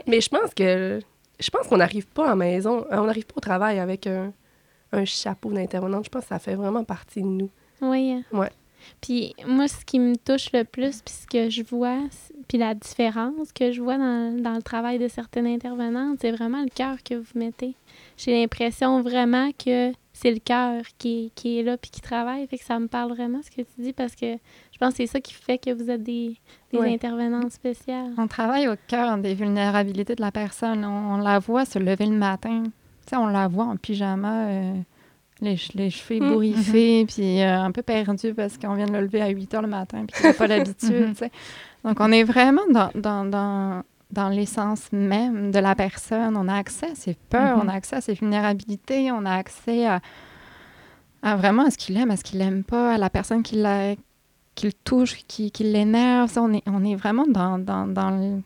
Mais je pense que je pense qu'on n'arrive pas à la maison, euh, on n'arrive pas au travail avec un, un chapeau d'intervenante. Je pense que ça fait vraiment partie de nous. Oui. hein. Ouais. Puis moi, ce qui me touche le plus, puis ce que je vois, puis la différence que je vois dans, dans le travail de certaines intervenantes, c'est vraiment le cœur que vous mettez. J'ai l'impression vraiment que c'est le cœur qui, qui est là puis qui travaille. Fait que ça me parle vraiment ce que tu dis parce que je pense que c'est ça qui fait que vous êtes des, des Ouais. intervenantes spéciales. On travaille au cœur des vulnérabilités de la personne. On, on la voit se lever le matin. On la voit en pyjama, euh, les, che- les cheveux Mm. bourriffés, puis euh, un peu perdu parce qu'on vient de le lever à 8 heures le matin, puis n'a pas l'habitude. Mhm. tu sais. Donc, on est vraiment dans, dans, dans, dans l'essence même de la personne. On a accès à ses peurs, Mhm. on a accès à ses vulnérabilités, on a accès à, à vraiment à ce qu'il aime, à ce qu'il n'aime pas, à la personne qui, la, qui le touche, qui, qui l'énerve. On est, on est vraiment dans, dans, dans le-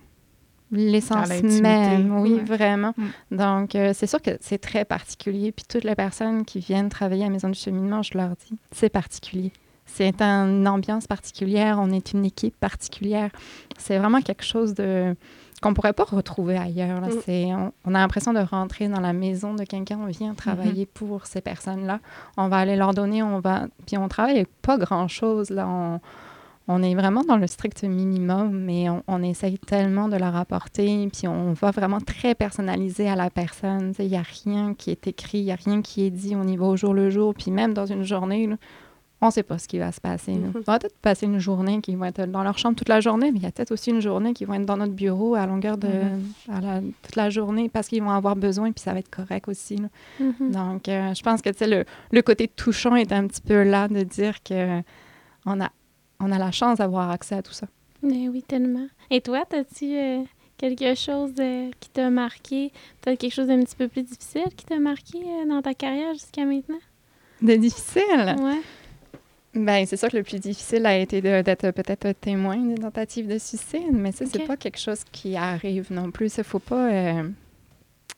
l'essence même. Oui, Ouais. vraiment. Mm. Donc, euh, c'est sûr que c'est très particulier. Puis toutes les personnes qui viennent travailler à la Maison du cheminement, je leur dis, c'est particulier. C'est une ambiance particulière, on est une équipe particulière. C'est vraiment quelque chose de qu'on pourrait pas retrouver ailleurs. là. Mm. C'est, on, on a l'impression de rentrer dans la maison de quelqu'un, on vient travailler pour ces personnes-là. On va aller leur donner, on va... Puis on travaille avec pas grand-chose, là. On, on est vraiment dans le strict minimum, mais on, on essaye tellement de leur apporter, puis on va vraiment très personnaliser à la personne. Il n'y a rien qui est écrit, il n'y a rien qui est dit, on y va au jour le jour, puis même dans une journée, là, on ne sait pas ce qui va se passer. Mhm. On va peut-être passer une journée qui va être dans leur chambre toute la journée, mais il y a peut-être aussi une journée qui va être dans notre bureau à longueur de à la- toute la journée parce qu'ils vont avoir besoin, puis ça va être correct aussi. Mhm. Donc, euh, je pense que le, le côté touchant est un petit peu là de dire que on a, on a la chance d'avoir accès à tout ça. Ben oui, tellement. Et toi, as-tu euh, quelque chose euh, qui t'a marqué, peut-être quelque chose d'un petit peu plus difficile qui t'a marqué euh, dans ta carrière jusqu'à maintenant? De difficile? Ouais. Ben, c'est sûr que le plus difficile a été d'être peut-être témoin d'une tentative de suicide, mais ça, c'est pas quelque chose qui arrive non plus. Il faut pas. euh,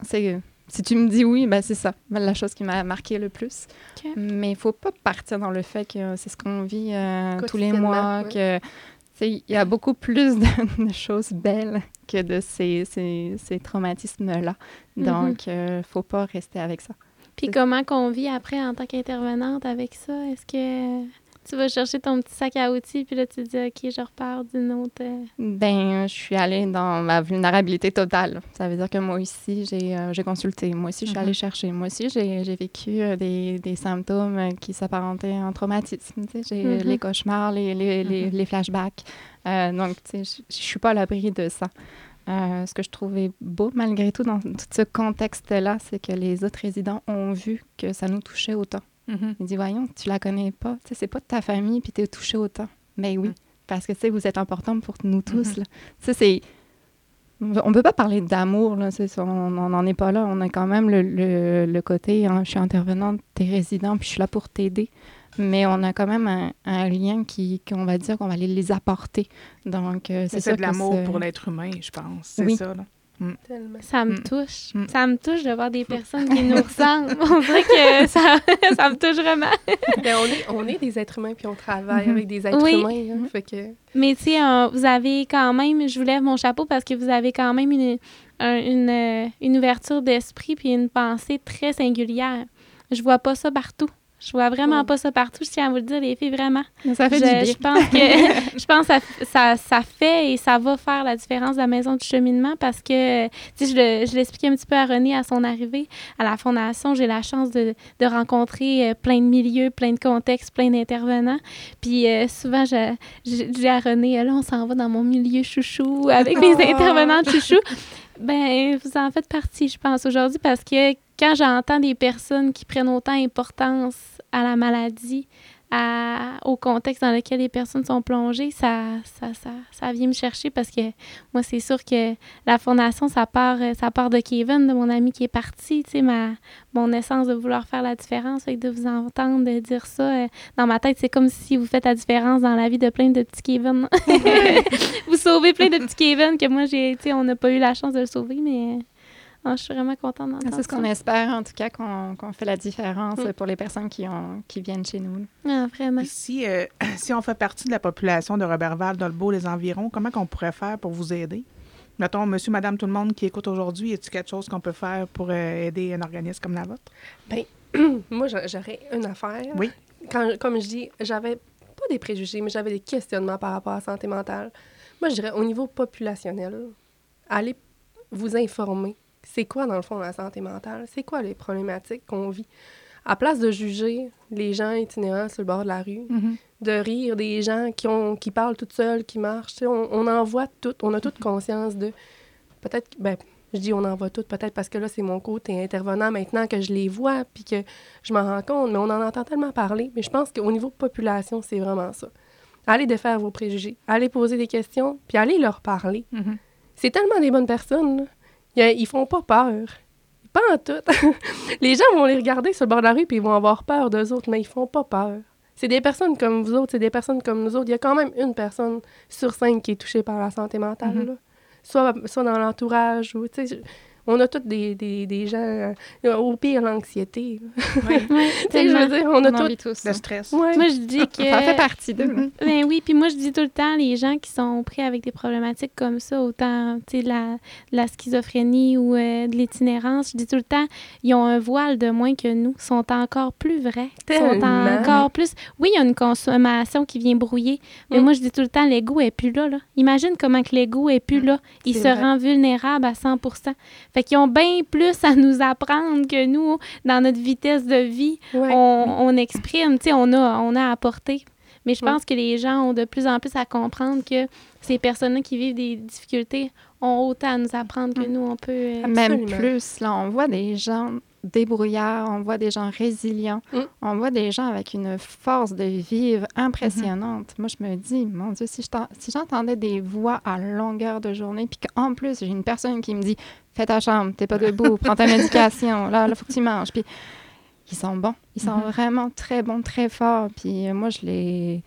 c'est. Si tu me dis oui, ben c'est ça, la chose qui m'a marqué le plus. Mais il faut pas partir dans le fait que c'est ce qu'on vit euh, tous les mois, ouais. que il y a beaucoup plus de, de choses belles que de ces, ces, ces traumatismes-là. Mhm. Donc, il faut pas rester avec ça. Puis comment qu'on vit après en tant qu'intervenante avec ça? Est-ce que tu vas chercher ton petit sac à outils, puis là, tu dis, OK, je repars d'une autre... euh, Ben, je suis allée dans ma vulnérabilité totale. Ça veut dire que moi aussi, j'ai euh, consulté. Moi aussi, je suis Mhm. allée chercher. Moi aussi, j'ai vécu euh, des, des symptômes euh, qui s'apparentaient en traumatisme. tu sais. J'ai Mhm. les cauchemars, les, les, les, les flashbacks. Euh, donc, tu sais, je je suis pas à l'abri de ça. Euh, ce que je trouvais beau, malgré tout, dans tout ce contexte-là, c'est que les autres résidents ont vu que ça nous touchait autant. Mhm. Il dit, voyons, tu la connais pas. Tu sais, c'est pas de ta famille, puis t'es touché autant. Mais oui, Mm. parce que, tu sais, vous êtes important pour nous tous. Mhm. là. Tu sais, c'est... On peut pas parler d'amour, là, c'est on n'en est pas là. On a quand même le, le, le côté, hein, je suis intervenante, t'es résident, puis je suis là pour t'aider. Mais on a quand même un, un lien qui, qu'on va dire qu'on va aller les apporter. Donc, euh, c'est de l'amour c'est- pour l'être humain, je pense. C'est Oui. ça, là. Tellement. Ça me Mm. touche. Mm. Ça me touche de voir des personnes qui nous ressemblent. On dirait que ça, ça me touche vraiment. Ben, on, est, on est des êtres humains, puis on travaille Mhm. avec des êtres Oui. humains. hein, fait que... Mais tu sais, euh, vous avez quand même, je vous lève mon chapeau parce que vous avez quand même une, un- une, euh, une ouverture d'esprit puis une pensée très singulière. Je vois pas ça partout. Je vois vraiment Ouais. pas ça partout. Je tiens à vous le dire, les filles, vraiment. Ça fait je, du bien. je pense que je pense que ça, ça, ça fait et ça va faire la différence de la maison du cheminement parce que, tu sais, je, le- je l'expliquais un petit peu à René à son arrivée à la fondation. J'ai la chance de, de rencontrer euh, plein de milieux, plein de contextes, plein d'intervenants. Puis euh, souvent, je, je, dis à René, là, on s'en va dans mon milieu chouchou avec les Oh. intervenants de chouchou. Ben, vous en faites partie, je pense, aujourd'hui, parce que quand j'entends des personnes qui prennent autant importance à la maladie, à- au contexte dans lequel les personnes sont plongées, ça, ça, ça, ça vient me chercher parce que moi, c'est sûr que la fondation, ça part, euh, ça part de Kevin, de mon ami qui est parti, tu sais, ma, mon essence de vouloir faire la différence, que de vous entendre de dire ça, euh, dans ma tête, c'est comme si vous faites la différence dans la vie de plein de petits Kevin. vous sauvez plein de petits Kevin que moi, j'ai, tu sais, on n'a pas eu la chance de le sauver, mais ah, je suis vraiment contente d'entendre C'est ce qu'on espère, en tout cas, qu'on qu'on fait la différence Mm. pour les personnes qui, ont, qui viennent chez nous. Ah, vraiment. Si, euh, si on fait partie de la population de Robertval, Dolbeau, les environs, comment qu'on pourrait faire pour vous aider? Mettons, monsieur, madame, tout le monde qui écoute aujourd'hui, y a-t-il quelque chose qu'on peut faire pour euh, aider un organisme comme la vôtre? Moi, j'a- j'aurais une affaire. Oui. Quand, comme je dis, j'avais pas des préjugés, mais j'avais des questionnements par rapport à la santé mentale. Moi, je dirais au niveau populationnel, allez vous informer. C'est quoi, dans le fond, la santé mentale? C'est quoi les problématiques qu'on vit? À place de juger les gens itinérants sur le bord de la rue, de rire des gens qui, ont, qui parlent toutes seules, qui marchent. On, on en voit toutes, on a toute conscience de. Peut-être, que- ben, je dis on en voit toutes, peut-être parce que là, c'est mon côté intervenant maintenant que je les vois, puis que je m'en rends compte, mais on en entend tellement parler. Mais je pense qu'au niveau population, c'est vraiment ça. Allez défaire vos préjugés, allez poser des questions, puis allez leur parler. Mhm. C'est tellement des bonnes personnes. là. Ils font pas peur. Pas en tout. les gens vont les regarder sur le bord de la rue puis ils vont avoir peur d'eux autres, mais ils font pas peur. C'est des personnes comme vous autres, c'est des personnes comme nous autres. Il y a quand même une personne sur cinq qui est touchée par la santé mentale. Mhm. là. Soit, soit dans l'entourage ou, on a tous des, des, des gens, euh, au pire, l'anxiété. Oui. Ouais, Tu sais, je veux dire, on a On tous. Le hein. stress. Ouais. Moi, je dis que. Ça fait partie d'eux. Mhm. Ben oui, puis moi je dis tout le temps, les gens qui sont pris avec des problématiques comme ça, autant tu sais, de la, de la schizophrénie ou euh, de l'itinérance, je dis tout le temps, ils ont un voile de moins que nous, sont encore plus vrais, sont Tellement. encore plus. Oui, il y a une consommation qui vient brouiller, mais Mm. moi je dis tout le temps, l'ego est plus là, là. Imagine comment que l'ego est plus là, il se vrai. rend vulnérable à 100 Fait qu'ils ont bien plus à nous apprendre que nous dans notre vitesse de vie Ouais. on, on exprime, tu sais, on a, on a apporté. Mais je Ouais. pense que les gens ont de plus en plus à comprendre que ces personnes-là qui vivent des difficultés ont autant à nous apprendre que Mm. nous, on peut... euh, Même Absolument. plus, là, on voit des gens débrouillards, on voit des gens résilients, Mm. on voit des gens avec une force de vivre impressionnante. Moi, je me dis, mon Dieu, si je t'en- si j'entendais des voix à longueur de journée, puis qu'en plus, j'ai une personne qui me dit, fais ta chambre, t'es pas debout, prends ta médication, là, il faut que tu manges. Puis ils sont bons, ils sont Mhm. vraiment très bons, très forts. Puis euh, moi, je les...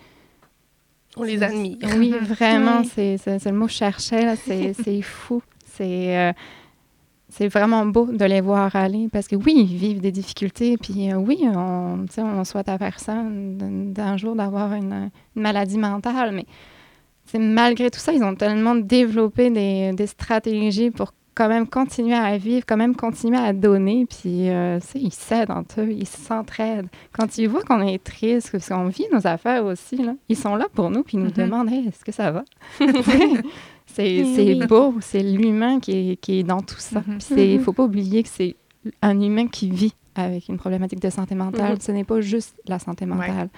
On les admire. Oui, vraiment, c'est le mot que je cherchais, c'est fou. C'est euh, c'est vraiment beau de les voir aller parce que oui, ils vivent des difficultés, puis euh, oui, on, on souhaite à personne d'un- jour d'avoir une, une maladie mentale, mais malgré tout ça, ils ont tellement développé des, des stratégies pour quand même continuer à vivre, quand même continuer à donner, puis euh, ils s'aident entre eux, ils s'entraident. Quand ils voient qu'on est triste, parce qu'on vit nos affaires aussi, là, ils sont là pour nous, puis ils nous Mhm. demandent Hey, est-ce que ça va? c'est Oui, c'est beau, c'est l'humain qui est, qui est dans tout ça. Puis il Mhm. faut pas oublier que c'est un humain qui vit avec une problématique de santé mentale. Mhm. Ce n'est pas juste la santé mentale.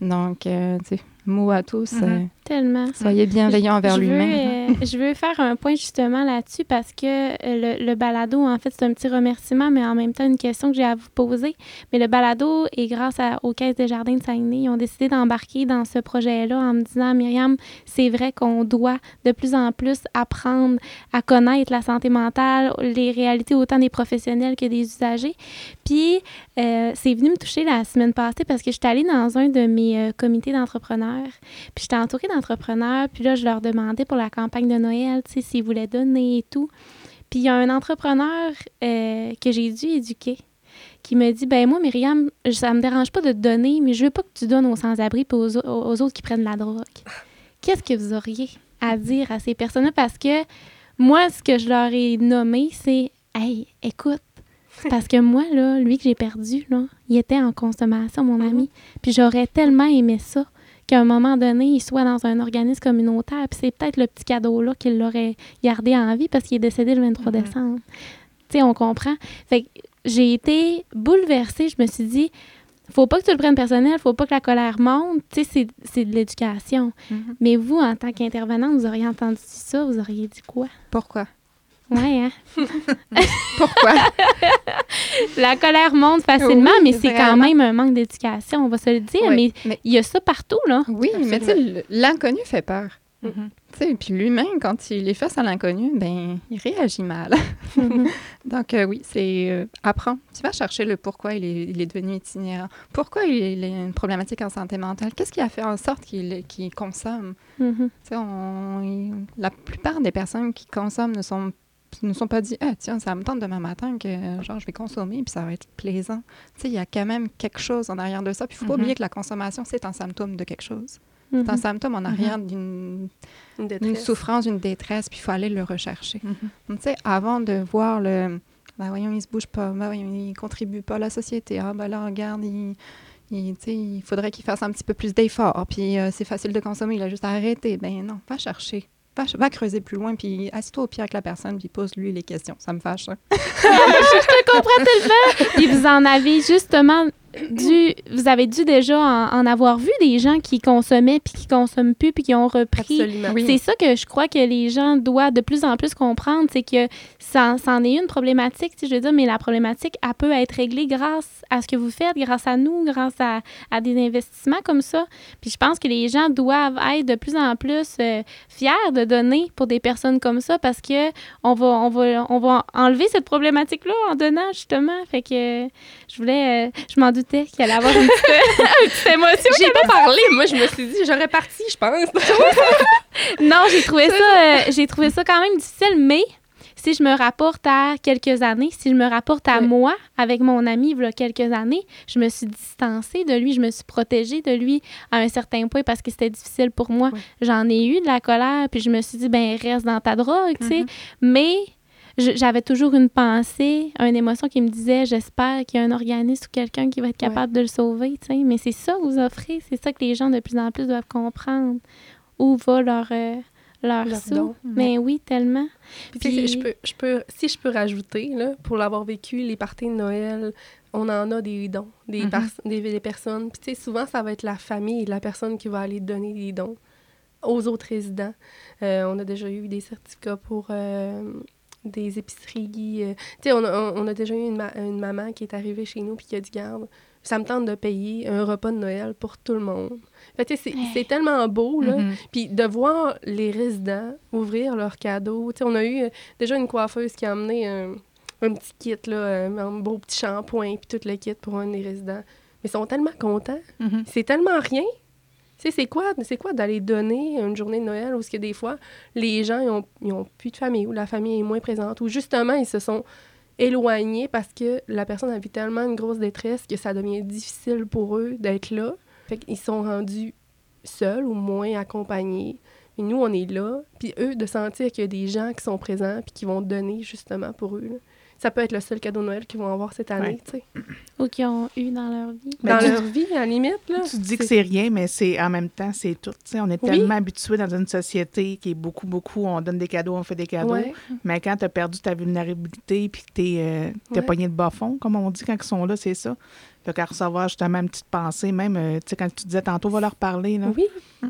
Donc, euh, tu sais, mot à tous, Mhm. euh, Tellement. soyez bienveillants envers l'humain. euh, je veux faire un point justement là-dessus parce que euh, le, le balado, en fait, c'est un petit remerciement, mais en même temps une question que j'ai à vous poser. Mais le balado est grâce à, aux Caisses des Jardins de Saguenay. Ils ont décidé d'embarquer dans ce projet-là en me disant, Myriam, c'est vrai qu'on doit de plus en plus apprendre à connaître la santé mentale, les réalités autant des professionnels que des usagers. Puis, euh, c'est venu me toucher la semaine passée parce que je suis allée dans un de mes euh, comités d'entrepreneurs. Puis j'étais entourée d'entrepreneurs, puis là, je leur demandais pour la campagne de Noël, tu sais, s'ils voulaient donner et tout. Puis il y a un entrepreneur euh, que j'ai dû éduquer qui me dit, ben moi, Myriam, ça me dérange pas de te donner, mais je veux pas que tu donnes aux sans-abri et aux, aux autres qui prennent la drogue. Qu'est-ce que vous auriez à dire à ces personnes-là? Parce que moi, ce que je leur ai nommé, c'est, hey, écoute, parce que moi, là, lui que j'ai perdu, là, il était en consommation, mon Mhm. ami. Puis j'aurais tellement aimé ça qu'à un moment donné, il soit dans un organisme communautaire. Puis c'est peut-être le petit cadeau-là qu'il l'aurait gardé en vie parce qu'il est décédé le 23 Mhm. décembre. Tu sais, on comprend. Fait que j'ai été bouleversée. Je me suis dit, faut pas que tu le prennes personnel, faut pas que la colère monte. Tu sais, c'est- c'est de l'éducation. Mhm. Mais vous, en tant qu'intervenant, vous auriez entendu ça, vous auriez dit quoi? Pourquoi? Ouais, hein? Pourquoi? La colère monte facilement, Oui, mais c'est quand même un manque d'éducation, on va se le dire. Oui, Mais mais il y a ça partout, là. oui, mais tu sais, l- l'inconnu fait peur. Tu sais, puis l'humain, quand il est face à l'inconnu, ben, il réagit mal. Mhm. Donc, euh, oui, c'est euh, apprends. Tu vas chercher le pourquoi il est, il est devenu itinérant. Pourquoi il, il a une problématique en santé mentale? Qu'est-ce qui a fait en sorte qu'il qu'il consomme? Tu sais, on- il- la plupart des personnes qui consomment ne sont ne sont pas dit ah tiens ça me tente demain matin que genre je vais consommer puis ça va être plaisant tu sais il y a quand même quelque chose en arrière de ça puis il faut pas Mhm. oublier que la consommation c'est un symptôme de quelque chose c'est un Mhm. symptôme en arrière d'une Une d'une souffrance d'une détresse puis il faut aller le rechercher donc, tu sais, avant de voir le. Ben voyons, il se bouge pas. Ben voyons, il contribue pas à la société. Ah, ben là, regarde, il, il, il faudrait qu'il fasse un petit peu plus d'efforts. Puis euh, c'est facile de consommer, il a juste à arrêter. Ben non, va chercher. Va, creuser plus loin, puis assis-toi au pied avec la personne, puis pose-lui les questions. Ça me fâche, hein. je te comprends tellement. Puis vous en avez justement dû, vous avez dû déjà en, en avoir vu des gens qui consommaient puis qui consomment plus puis qui ont repris. Absolument. Oui. C'est ça que je crois que les gens doivent de plus en plus comprendre, c'est que ça, ça en est une problématique, sais, je veux dire, mais la problématique, elle peut être réglée grâce à ce que vous faites, grâce à nous, grâce à, à des investissements comme ça. Puis je pense que les gens doivent être de plus en plus euh, fiers de donner pour des personnes comme ça parce que on va, on va, on va enlever cette problématique-là en donnant, justement. Fait que euh, je voulais, euh, je m'en doutais qu'il allait avoir une petite, une petite émotion. J'ai pas parlé. Moi, je me suis dit, j'aurais parti, je pense. Non, j'ai trouvé ça, euh, j'ai trouvé ça quand même difficile, mais si je me rapporte à quelques années, si je me rapporte à Oui. moi avec mon ami il y a quelques années, je me suis distancée de lui, je me suis protégée de lui à un certain point parce que c'était difficile pour moi. Oui. J'en ai eu de la colère, puis je me suis dit, ben reste dans ta drogue, tu sais. Mhm. Mais j'avais toujours une pensée, une émotion qui me disait, j'espère qu'il y a un organisme ou quelqu'un qui va être capable de le sauver, tu sais. Mais c'est ça que vous offrez, c'est ça que les gens de plus en plus doivent comprendre. Où va leur, euh, leur, Leur sou. don. Mais oui, tellement. Puis, je peux, je peux, si je peux rajouter, là, pour l'avoir vécu, les parties de Noël, on en a des dons, des, Mhm. des, des personnes. Puis, tu sais, souvent, ça va être la famille et la personne qui va aller donner des dons aux autres résidents. Euh, on a déjà eu des certificats pour euh, des épiceries. euh, tu sais, on a, on a déjà eu une, ma- une maman qui est arrivée chez nous puis qui a dit Garde, ça me tente de payer un repas de Noël pour tout le monde. Fait que, tu sais, c'est- tellement beau, là. Mhm. Puis de voir les résidents ouvrir leurs cadeaux. Tu sais, on a eu euh, déjà une coiffeuse qui a amené un, un petit kit, là, euh, un beau petit shampoing, puis tout le kit pour un des résidents. Mais ils sont tellement contents. Mhm. C'est tellement rien. C'est quoi, d'aller donner une journée de Noël où ce que des fois, les gens, ils ont, plus de famille, ou la famille est moins présente, ou justement, ils se sont éloignés parce que la personne a vu tellement une grosse détresse que ça devient difficile pour eux d'être là. Fait qu'ils sont rendus seuls ou moins accompagnés. Et nous, on est là. Puis eux, de sentir qu'il y a des gens qui sont présents puis qui vont donner justement pour eux. Ça peut être le seul cadeau de Noël qu'ils vont avoir cette année, Ouais. tu sais. Ou qui ont eu dans leur vie. Dans tu- leur vie, à la limite, là. Tu dis que c'est rien, mais c'est en même temps, c'est tout. Tu sais, on est Oui. tellement habitué dans une société qui est beaucoup, beaucoup, on donne des cadeaux, on fait des cadeaux. Ouais. Mais quand tu as perdu ta vulnérabilité puis que tu es, Ouais. pogné de bas fond, comme on dit quand ils sont là, c'est ça. Fait qu'à recevoir justement une petite pensée, même, euh, tu sais, quand tu disais tantôt, va leur parler, là. Oui,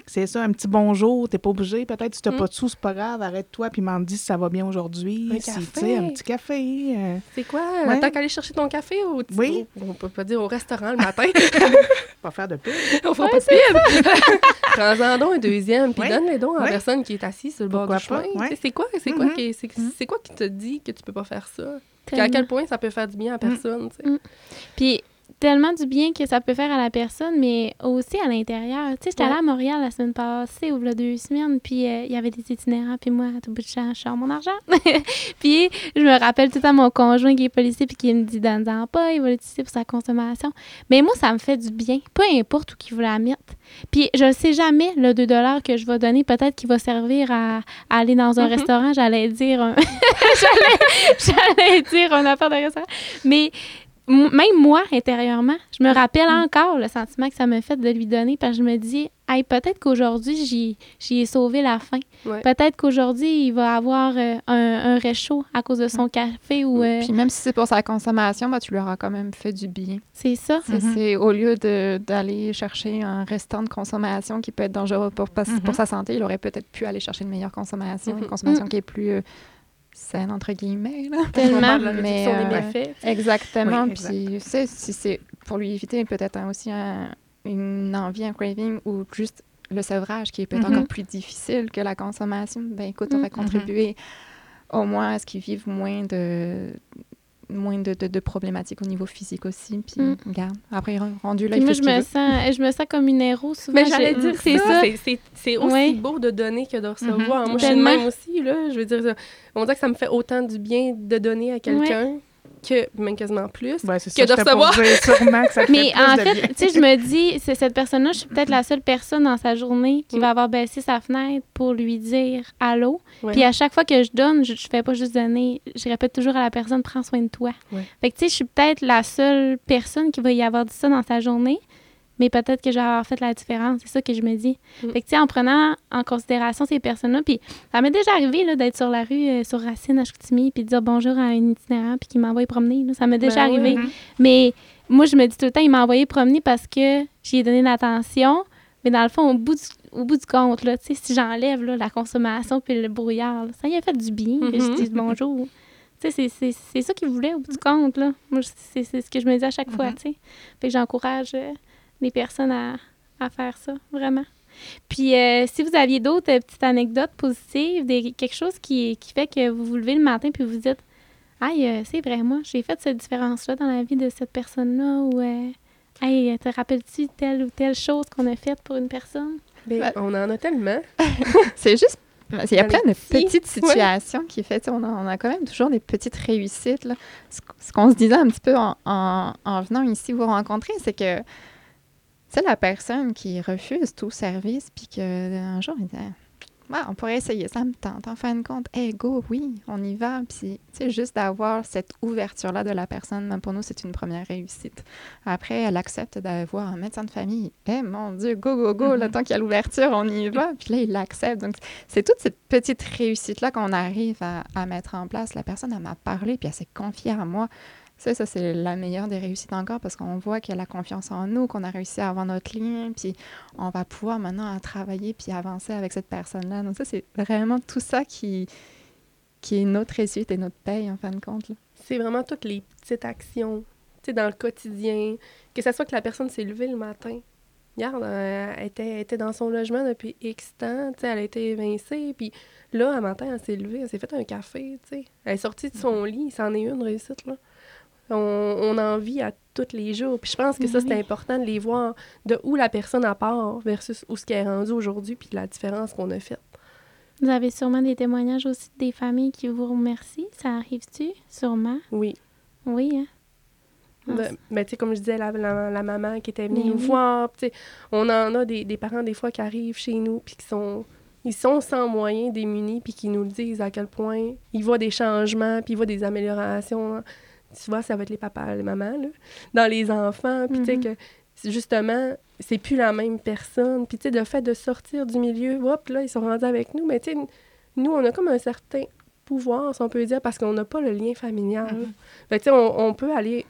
C'est ça, un petit bonjour, t'es pas obligé. Peut-être si t'as Mm. pas de sous, c'est pas grave, arrête-toi puis m'en dis si ça va bien aujourd'hui. Un Si, un petit café. euh, c'est quoi? Ouais. Tant qu'aller chercher ton café au... Oui. au- on peut pas dire au restaurant le matin. pas faire de pub. on fera pas de pub. Prends-en donc un deuxième, puis Ouais. donne-les donc à la personne qui est assise sur le bord Pourquoi du chemin. Tu sais, C'est quoi, c'est quoi, Mhm. qui, c'est, Mhm. c'est quoi qui te dit que tu peux pas faire ça? Puis à quel point ça peut faire du bien à personne, tu sais? Puis tellement du bien que ça peut faire à la personne, mais aussi à l'intérieur. Tu sais, j'étais Ouais. allée à Montréal la semaine passée, ou a deux semaines, puis euh, il y avait des itinérants, puis moi, à tout bout de champ, je sors mon argent. puis je me rappelle tout temps mon conjoint qui est policier, puis qui me dit, donne-en pas, il va l'utiliser pour sa consommation. Mais moi, ça me fait du bien, peu importe où qu'il veut la mettre. Puis je ne sais jamais, le 2 que je vais donner, peut-être qu'il va servir à, à aller dans un Mhm. restaurant, j'allais dire un... j'allais, j'allais dire un affaire de restaurant. Mais même moi, intérieurement, je me rappelle encore le sentiment que ça me fait de lui donner parce que je me dis, hey, peut-être qu'aujourd'hui, j'y, j'y ai sauvé la faim. Ouais. Peut-être qu'aujourd'hui, il va avoir euh, un, un réchaud à cause de son café ou. euh, Puis même si c'est pour sa consommation, bah, tu lui auras quand même fait du bien. c'est ça. C'est- Mhm. C'est au lieu de- d'aller chercher un restant de consommation qui peut être dangereux pour, Mhm. pour sa santé, il aurait peut-être pu aller chercher une meilleure consommation, Mhm. une consommation qui est plus euh, saine, entre guillemets. là. Tellement. parle de la Mais, des euh, méfaits. Exactement. Oui. Puis, c'est- si c'est pour lui éviter peut-être aussi un- une envie, un craving ou juste le sevrage qui est peut-être Mhm. encore plus difficile que la consommation, ben écoute, on va contribuer au moins à ce qu'ils vivent moins de moins de, de- de problématiques au niveau physique aussi. Puis, Mm. regarde, après, rendu là, il moi, je me, sens, je me sens comme une héros souvent. Mais j'allais dire c'est ça. C'est, aussi Ouais. beau de donner que de recevoir. Mhm. Moi, je suis de même aussi, là. Je veux dire, on dirait que ça me fait autant du bien de donner à quelqu'un que, même quasiment plus. Ouais, Que ça, de recevoir. dire sûrement que ça te Mais en fait, tu sais, je me dis, c'est cette personne-là, je suis peut-être la seule personne dans sa journée qui Mm. va avoir baissé sa fenêtre pour lui dire allô? Ouais. Puis à chaque fois que je donne, je, je fais pas juste donner, je répète toujours à la personne prends soin de toi. Ouais. Fait que tu sais, je suis peut-être la seule personne qui va y avoir dit ça dans sa journée, mais peut-être que je vais avoir fait la différence. C'est ça que je me dis. Mm. Fait que tu sais, en prenant en considération ces personnes-là, puis ça m'est déjà arrivé là, d'être sur la rue, euh, sur Racine à Chicoutimi, puis de dire bonjour à un itinérant, puis qu'il m'envoie promener. là. Ça m'est déjà Ben oui. arrivé. Mhm. Mais moi, je me dis tout le temps, il m'a envoyé promener parce que j'y ai donné de l'attention. Mais dans le fond, au bout du, au bout du compte, là, si j'enlève là, la consommation puis le brouillard, là, ça y a fait du bien que je Mhm. dise bonjour. C'est- c'est c'est ça qu'il voulait au bout du compte, là. Moi, c'est c'est ce que je me dis à chaque fois, Mhm. sais. Fait que j'encourage euh, les personnes à, à faire ça, vraiment. Puis, euh, si vous aviez d'autres euh, petites anecdotes positives, des, quelque chose qui, qui fait que vous vous levez le matin puis vous dites Aïe, euh, c'est vrai, moi, j'ai fait cette différence-là dans la vie de cette personne-là ou euh, Hey, te rappelles-tu telle ou telle chose qu'on a faite pour une personne? Ouais. On en a tellement. C'est juste Il y a plein de petites situations qui fait, on a, on a quand même toujours des petites réussites. Là. Ce, qu- ce qu'on se disait un petit peu en, en- en venant ici vous rencontrer, c'est que c'est la personne qui refuse tout service, puis qu'un jour, il dit Ouais, on pourrait essayer, ça me tente. En fin de compte, hey, go, oui, on y va. Puis, tu sais, juste d'avoir cette ouverture-là de la personne, même pour nous, c'est une première réussite. Après, elle accepte d'avoir un médecin de famille. Eh, mon Dieu, go, go, go, le temps qu'il y a l'ouverture, on y va. Puis là, il l'accepte. Donc, c'est toute cette petite réussite-là qu'on arrive à, à mettre en place. La personne, elle m'a parlé, puis elle s'est confiée à moi. Ça, ça c'est la meilleure des réussites encore parce qu'on voit qu'il y a la confiance en nous, qu'on a réussi à avoir notre lien, puis on va pouvoir maintenant travailler puis avancer avec cette personne-là. Donc ça, c'est vraiment tout ça qui, qui est notre réussite et notre paye, en fin de compte. C'est vraiment toutes les petites actions, tu sais, dans le quotidien. Que ce soit que la personne s'est levée le matin. Regarde, euh, elle était, elle était dans son logement depuis X temps, tu sais, elle a été évincée, puis là, un matin, elle s'est levée, elle s'est fait un café, tu sais. Elle est sortie de son lit, c'en est une réussite, là. On, on en vit à tous les jours. Puis je pense que ça, c'est Oui. important de les voir de où la personne a part versus où ce qu'elle est rendue aujourd'hui, puis la différence qu'on a faite. Vous avez sûrement des témoignages aussi des familles qui vous remercient. Ça arrive-tu? Sûrement. Oui. Oui, hein? Ah, Ben, ben, tu sais, comme je disais, la, la, la maman qui était venue Mais nous oui. voir, tu sais, on en a des, des parents des fois qui arrivent chez nous puis qui sont ils sont sans moyens, démunis, puis qui nous le disent à quel point ils voient des changements, puis ils voient des améliorations. Tu vois, ça va être les papas, les mamans, là, dans les enfants, puis tu sais Mhm. que justement, c'est plus la même personne. Puis tu sais, le fait de sortir du milieu, hop, là, ils sont rendus avec nous, mais tu sais, nous, on a comme un certain pouvoir, si on peut dire, parce qu'on n'a pas le lien familial. Fait que, tu sais, on, on peut aller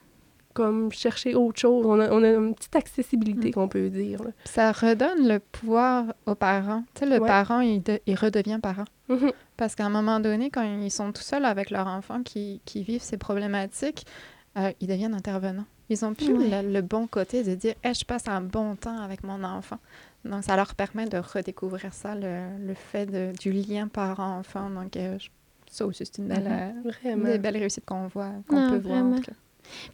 comme chercher autre chose. On a, on a une petite accessibilité, Mm. qu'on peut dire. là. Ça redonne le pouvoir aux parents. Tu sais, le Ouais. parent, il, de- il redevient parent. Mhm. Parce qu'à un moment donné, quand ils sont tout seuls avec leur enfant qui, qui vivent ces problématiques, euh, ils deviennent intervenants. Ils ont plus Ouais. le, le bon côté de dire Eh, je passe un bon temps avec mon enfant. Donc, ça leur permet de redécouvrir ça, le, le fait de- du lien parent-enfant. Donc, euh, je- ça aussi, c'est une belle, euh, une Vraiment. des belles réussites qu'on voit, qu'on peut voir. en vraiment. tout cas.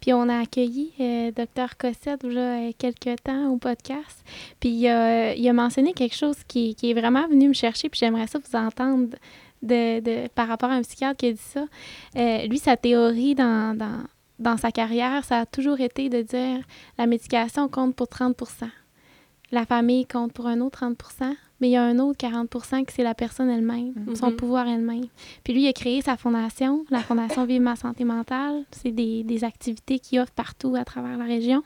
Puis on a accueilli euh, Dr Cossette il y a quelques temps au podcast. Puis il a, a mentionné quelque chose qui, est vraiment venu me chercher, puis j'aimerais ça vous entendre de, par rapport à un psychiatre qui a dit ça. Euh, lui, sa théorie dans, dans, dans sa carrière, ça a toujours été de dire la médication compte pour 30% la famille compte pour un autre 30 mais il y a un autre 40% que c'est la personne elle-même, Mhm. son pouvoir elle-même. Puis lui, il a créé sa fondation, la Fondation Vive ma santé mentale. C'est des, des activités qu'il offre partout à travers la région.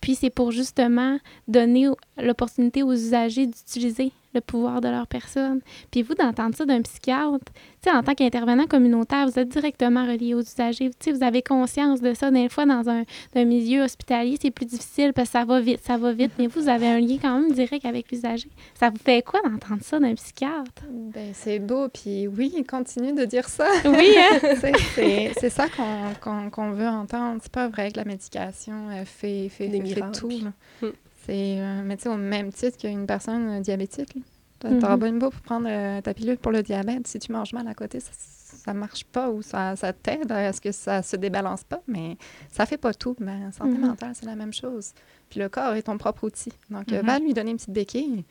Puis c'est pour justement donner l'opportunité aux usagers d'utiliser le pouvoir de leur personne. Puis vous, d'entendre ça d'un psychiatre, tu sais, en tant qu'intervenant communautaire, vous êtes directement relié aux usagers. Tu sais, vous avez conscience de ça. Des fois, dans un, un milieu hospitalier, c'est plus difficile parce que ça va vite, ça va vite. Mais vous, vous avez un lien quand même direct avec l'usager. Ça vous fait quoi d'entendre ça d'un psychiatre? Ben, c'est beau, puis oui, continue de dire ça. Oui, hein? C'est ça qu'on veut entendre. C'est pas vrai que la médication fait, fait, Des tout. Mm. C'est, euh, mais tu sais, au même titre qu'une personne euh, diabétique. T'as- Mhm. T'auras bien beau pour prendre euh, ta pilule pour le diabète. Si tu manges mal à côté, ça, ça marche pas ou ça, ça t'aide à ce que ça se débalance pas, mais ça fait pas tout. Mais en santé Mhm. mentale, c'est la même chose. Puis le corps est ton propre outil. Donc, euh, Mhm. va lui donner une petite béquille,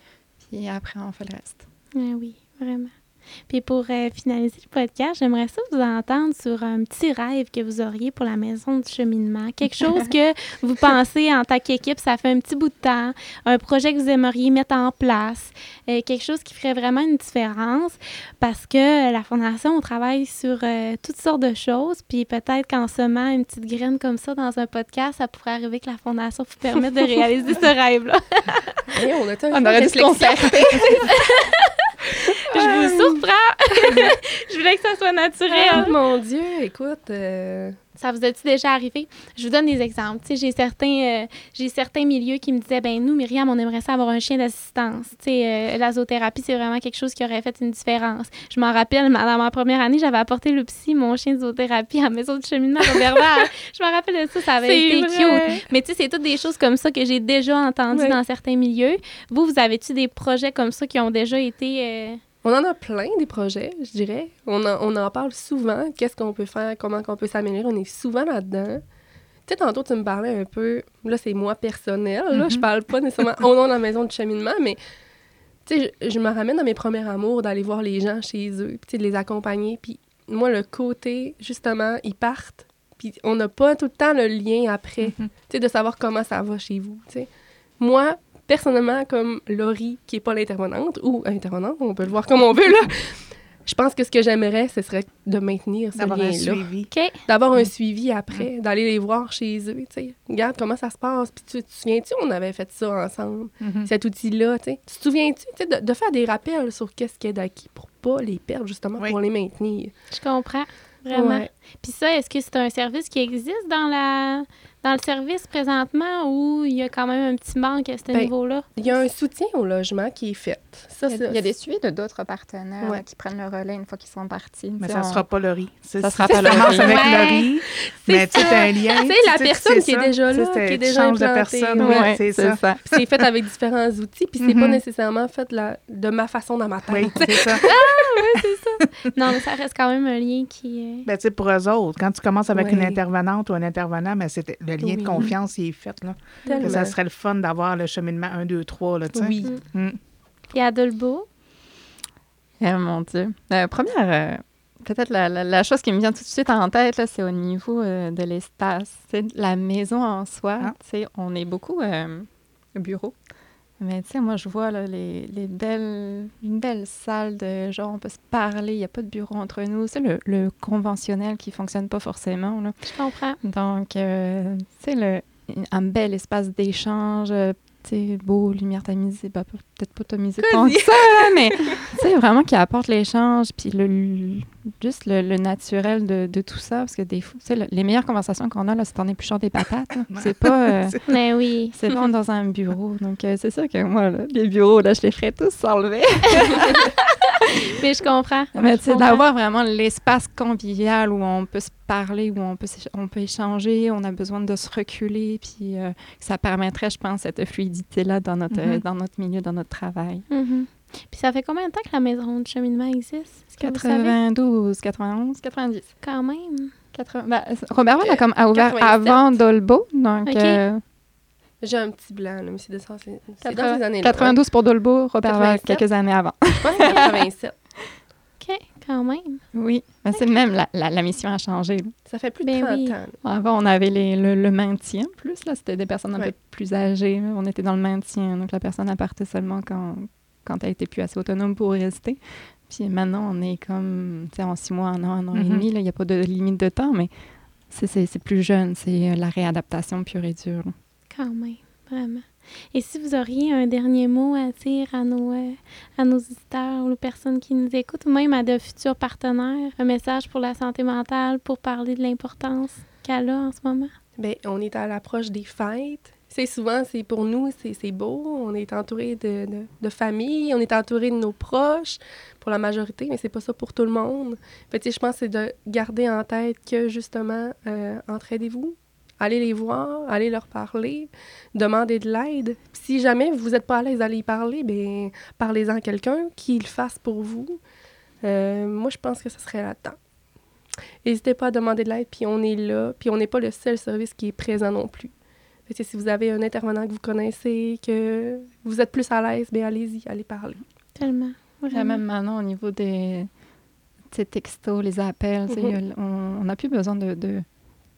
puis après, on fait le reste. Ah oui, vraiment. Puis pour euh, finaliser le podcast, j'aimerais ça vous entendre sur un petit rêve que vous auriez pour la maison du cheminement. Quelque chose que vous pensez en tant qu'équipe, ça fait un petit bout de temps, un projet que vous aimeriez mettre en place, euh, quelque chose qui ferait vraiment une différence parce que euh, la Fondation, on travaille sur euh, toutes sortes de choses. Puis peut-être qu'en semant une petite graine comme ça dans un podcast, ça pourrait arriver que la Fondation vous permette de réaliser ce rêve-là. Hey, on a un On aurait dû se concerter. Je vous surprends! Je voulais que ça soit naturel. Ah, mon Dieu, écoute, euh, Ça vous est-il déjà arrivé? Je vous donne des exemples. Tu sais, j'ai certains, euh, j'ai certains milieux qui me disaient, ben nous, Myriam, on aimerait ça avoir un chien d'assistance. Tu sais, euh, la zoothérapie, c'est vraiment quelque chose qui aurait fait une différence. Je m'en rappelle, dans ma première année, j'avais apporté le psy, mon chien de zoothérapie, à maison de cheminement Roberval. Je me rappelle de ça, ça avait été vrai. cute. Mais tu sais, c'est toutes des choses comme ça que j'ai déjà entendues dans certains milieux. Vous, vous avez-tu des projets comme ça qui ont déjà été... euh, on en a plein des projets, je dirais. On en, on en parle souvent. Qu'est-ce qu'on peut faire, comment qu'on peut s'améliorer? On est souvent là-dedans. Tu sais, tantôt, tu me parlais un peu, là, c'est moi personnel, là, je parle pas nécessairement au nom de la maison de cheminement, mais tu sais, je, je me ramène à mes premiers amours d'aller voir les gens chez eux, puis de les accompagner. Puis moi, le côté, justement, ils partent, puis on n'a pas tout le temps le lien après, Mhm. tu sais, de savoir comment ça va chez vous, tu sais. Moi, personnellement, comme Laurie, qui n'est pas l'intervenante, ou intervenante, on peut le voir comme on veut, là, je pense que ce que j'aimerais, ce serait de maintenir ce D'avoir un lien-là suivi. D'avoir un suivi après, d'aller les voir chez eux, tu sais. Regarde comment ça se passe. Puis tu tu te souviens-tu, on avait fait ça ensemble, Mhm. cet outil-là, tu sais? Tu te souviens-tu, tu sais, de, de faire des rappels sur qu'est-ce qu'il y a d'acquis pour pas les perdre, justement, Oui. pour les maintenir? Je comprends. Vraiment. Ouais. Puis ça, est-ce que c'est un service qui existe dans la dans le service présentement ou il y a quand même un petit manque à ce Ben, niveau-là? Il y a un soutien au logement qui est fait. Ça, Il y a, c'est- il y a des suivis de d'autres partenaires Ouais. qui prennent le relais une fois qu'ils sont partis. Mais ça on- sera pas Laurie. C'est- Ça sera pas commences Laurie. avec Ouais. Laurie, mais tu sais, ça. t'as un lien. Tu sais, la personne c'est qui est déjà là, qui est déjà de implantée, personne, ouais, c'est ça. C'est fait avec différents outils, puis c'est pas Mhm. nécessairement fait de ma façon dans ma tête. Oui, c'est ça. Non, mais ça reste quand même un lien qui est... Ben, tu sais, pour eux autres, quand tu commences avec Ouais. une intervenante ou un intervenant, mais c'est le lien de confiance, il est fait. Là. Que ça serait le fun d'avoir le cheminement 1, 2, 3. Là. Oui. Mm. Et à Dolbeau, Eh, mon Dieu. Euh, première, euh, peut-être la, la- la chose qui me vient tout de suite en tête, là, c'est au niveau euh, de l'espace. La maison en soi, Ah. on est beaucoup euh, bureau. Mais tu sais, moi, je vois là, les, les belles, une belle salle de genre, on peut se parler, il n'y a pas de bureau entre nous. C'est le, le conventionnel qui fonctionne pas forcément. Là. je comprends. Donc, euh, tu sais, le- un bel espace d'échange, tu sais, beau, lumière tamisée, bah, peut-être pas tamisée tant que ça, là, mais tu sais, vraiment qui apporte l'échange, puis le, le- juste le, le naturel de, de tout ça, parce que des fois, tu sais, le- les meilleures conversations qu'on a, là, c'est en épluchant des patates, là. C'est pas... euh, Mais oui. c'est pas dans un bureau. Donc, euh, c'est sûr que moi, là, les bureaux, là, je les ferais tous s'enlever. Mais je comprends. Mais Je tu sais, comprends. d'avoir vraiment l'espace convivial où on peut se parler, où on peut, on peut échanger, on a besoin de se reculer, puis euh, ça permettrait, je pense, cette fluidité-là dans notre, Mhm. euh, dans notre milieu, dans notre travail. Mhm. Puis ça fait combien de temps que la maison de cheminement existe? Est-ce que vous savez? 92, 91, 90. Quand même. 80, ben, Robert Wall a comme a ouvert 87. avant Dolbo, donc euh, J'ai un petit blanc, là, mais c'est de ça, c'est c'est dans 80 ces années-là. 92 pour Dolbo, Robert Wall 87. quelques années avant. Je pense que c'est 87. OK, quand même. Oui, mais c'est même la, la, la mission a changé. là. Ça fait plus de Ben 30 oui. ans. Avant, on avait les- le, le maintien plus. Là, c'était des personnes un Ouais. peu plus âgées. là. On était dans le maintien. Donc, la personne partait seulement quand, quand elle était plus assez autonome pour rester. Puis maintenant, on est comme, tu sais, en six mois, un an, un an et Mhm. demi. là, Il n'y a pas de limite de temps, mais c'est- c'est c'est plus jeune. C'est euh, la réadaptation pure et dure. là. Quand même, vraiment. Et si vous auriez un dernier mot à dire à nos, euh, à nos auditeurs ou aux personnes qui nous écoutent, ou même à de futurs partenaires, un message pour la santé mentale, pour parler de l'importance qu'elle a en ce moment? Ben, on est à l'approche des fêtes. C'est souvent, c'est pour nous, c'est beau. On est entouré de, de, de famille, on est entouré de nos proches, pour la majorité, mais c'est pas ça pour tout le monde. Fait, je pense que c'est de garder en tête que, justement, euh, entraidez-vous, allez les voir, allez leur parler, demandez de l'aide. Puis Si jamais vous n'êtes pas à l'aise d'aller y parler, ben parlez-en à quelqu'un qui le fasse pour vous. Euh, moi, je pense que ce serait là-dedans. N'hésitez pas à demander de l'aide, puis on est là, puis on n'est pas le seul service qui est présent non plus. Fait que si vous avez un intervenant que vous connaissez, que vous êtes plus à l'aise, bien allez-y, allez parler. Tellement. Vraiment. même maintenant, au niveau des textos, les appels, Mhm. a- on n'a plus besoin de, de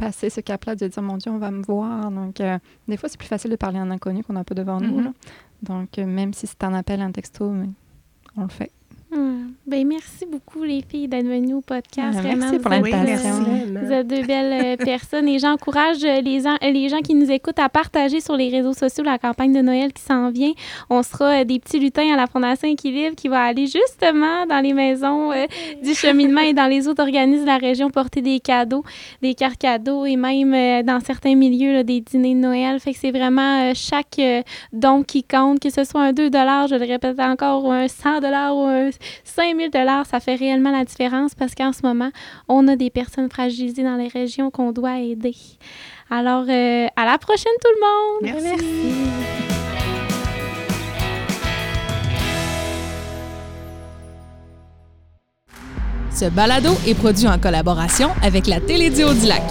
passer ce cap-là, de dire, mon Dieu, on va me voir. Donc, euh, des fois, c'est plus facile de parler à un inconnu qu'on n'a pas devant nous. Mhm. là. Donc, euh, même si c'est un appel, un texto, mais on le fait. Hum. Ben, merci beaucoup, les filles, d'être venues au podcast. Ah, Vraiment, merci pour vous êtes- Oui, l'invitation. Vous êtes deux belles euh, personnes et j'encourage euh, les, gens- euh, les gens qui nous écoutent à partager sur les réseaux sociaux la campagne de Noël qui s'en vient. On sera euh, des petits lutins à la Fondation Équilibre qui va aller justement dans les maisons euh, du cheminement et dans les autres organismes de la région porter des cadeaux, des cartes cadeaux et même euh, dans certains milieux là, des dîners de Noël. Fait que c'est vraiment euh, chaque euh, don qui compte, que ce soit un 2 je le répète encore, ou un 100 ou un 5000 ça fait réellement la différence parce qu'en ce moment, on a des personnes fragilisées dans les régions qu'on doit aider. Alors, euh, à la prochaine tout le monde! Merci. Ce balado est produit en collaboration avec la Télédio du Lac.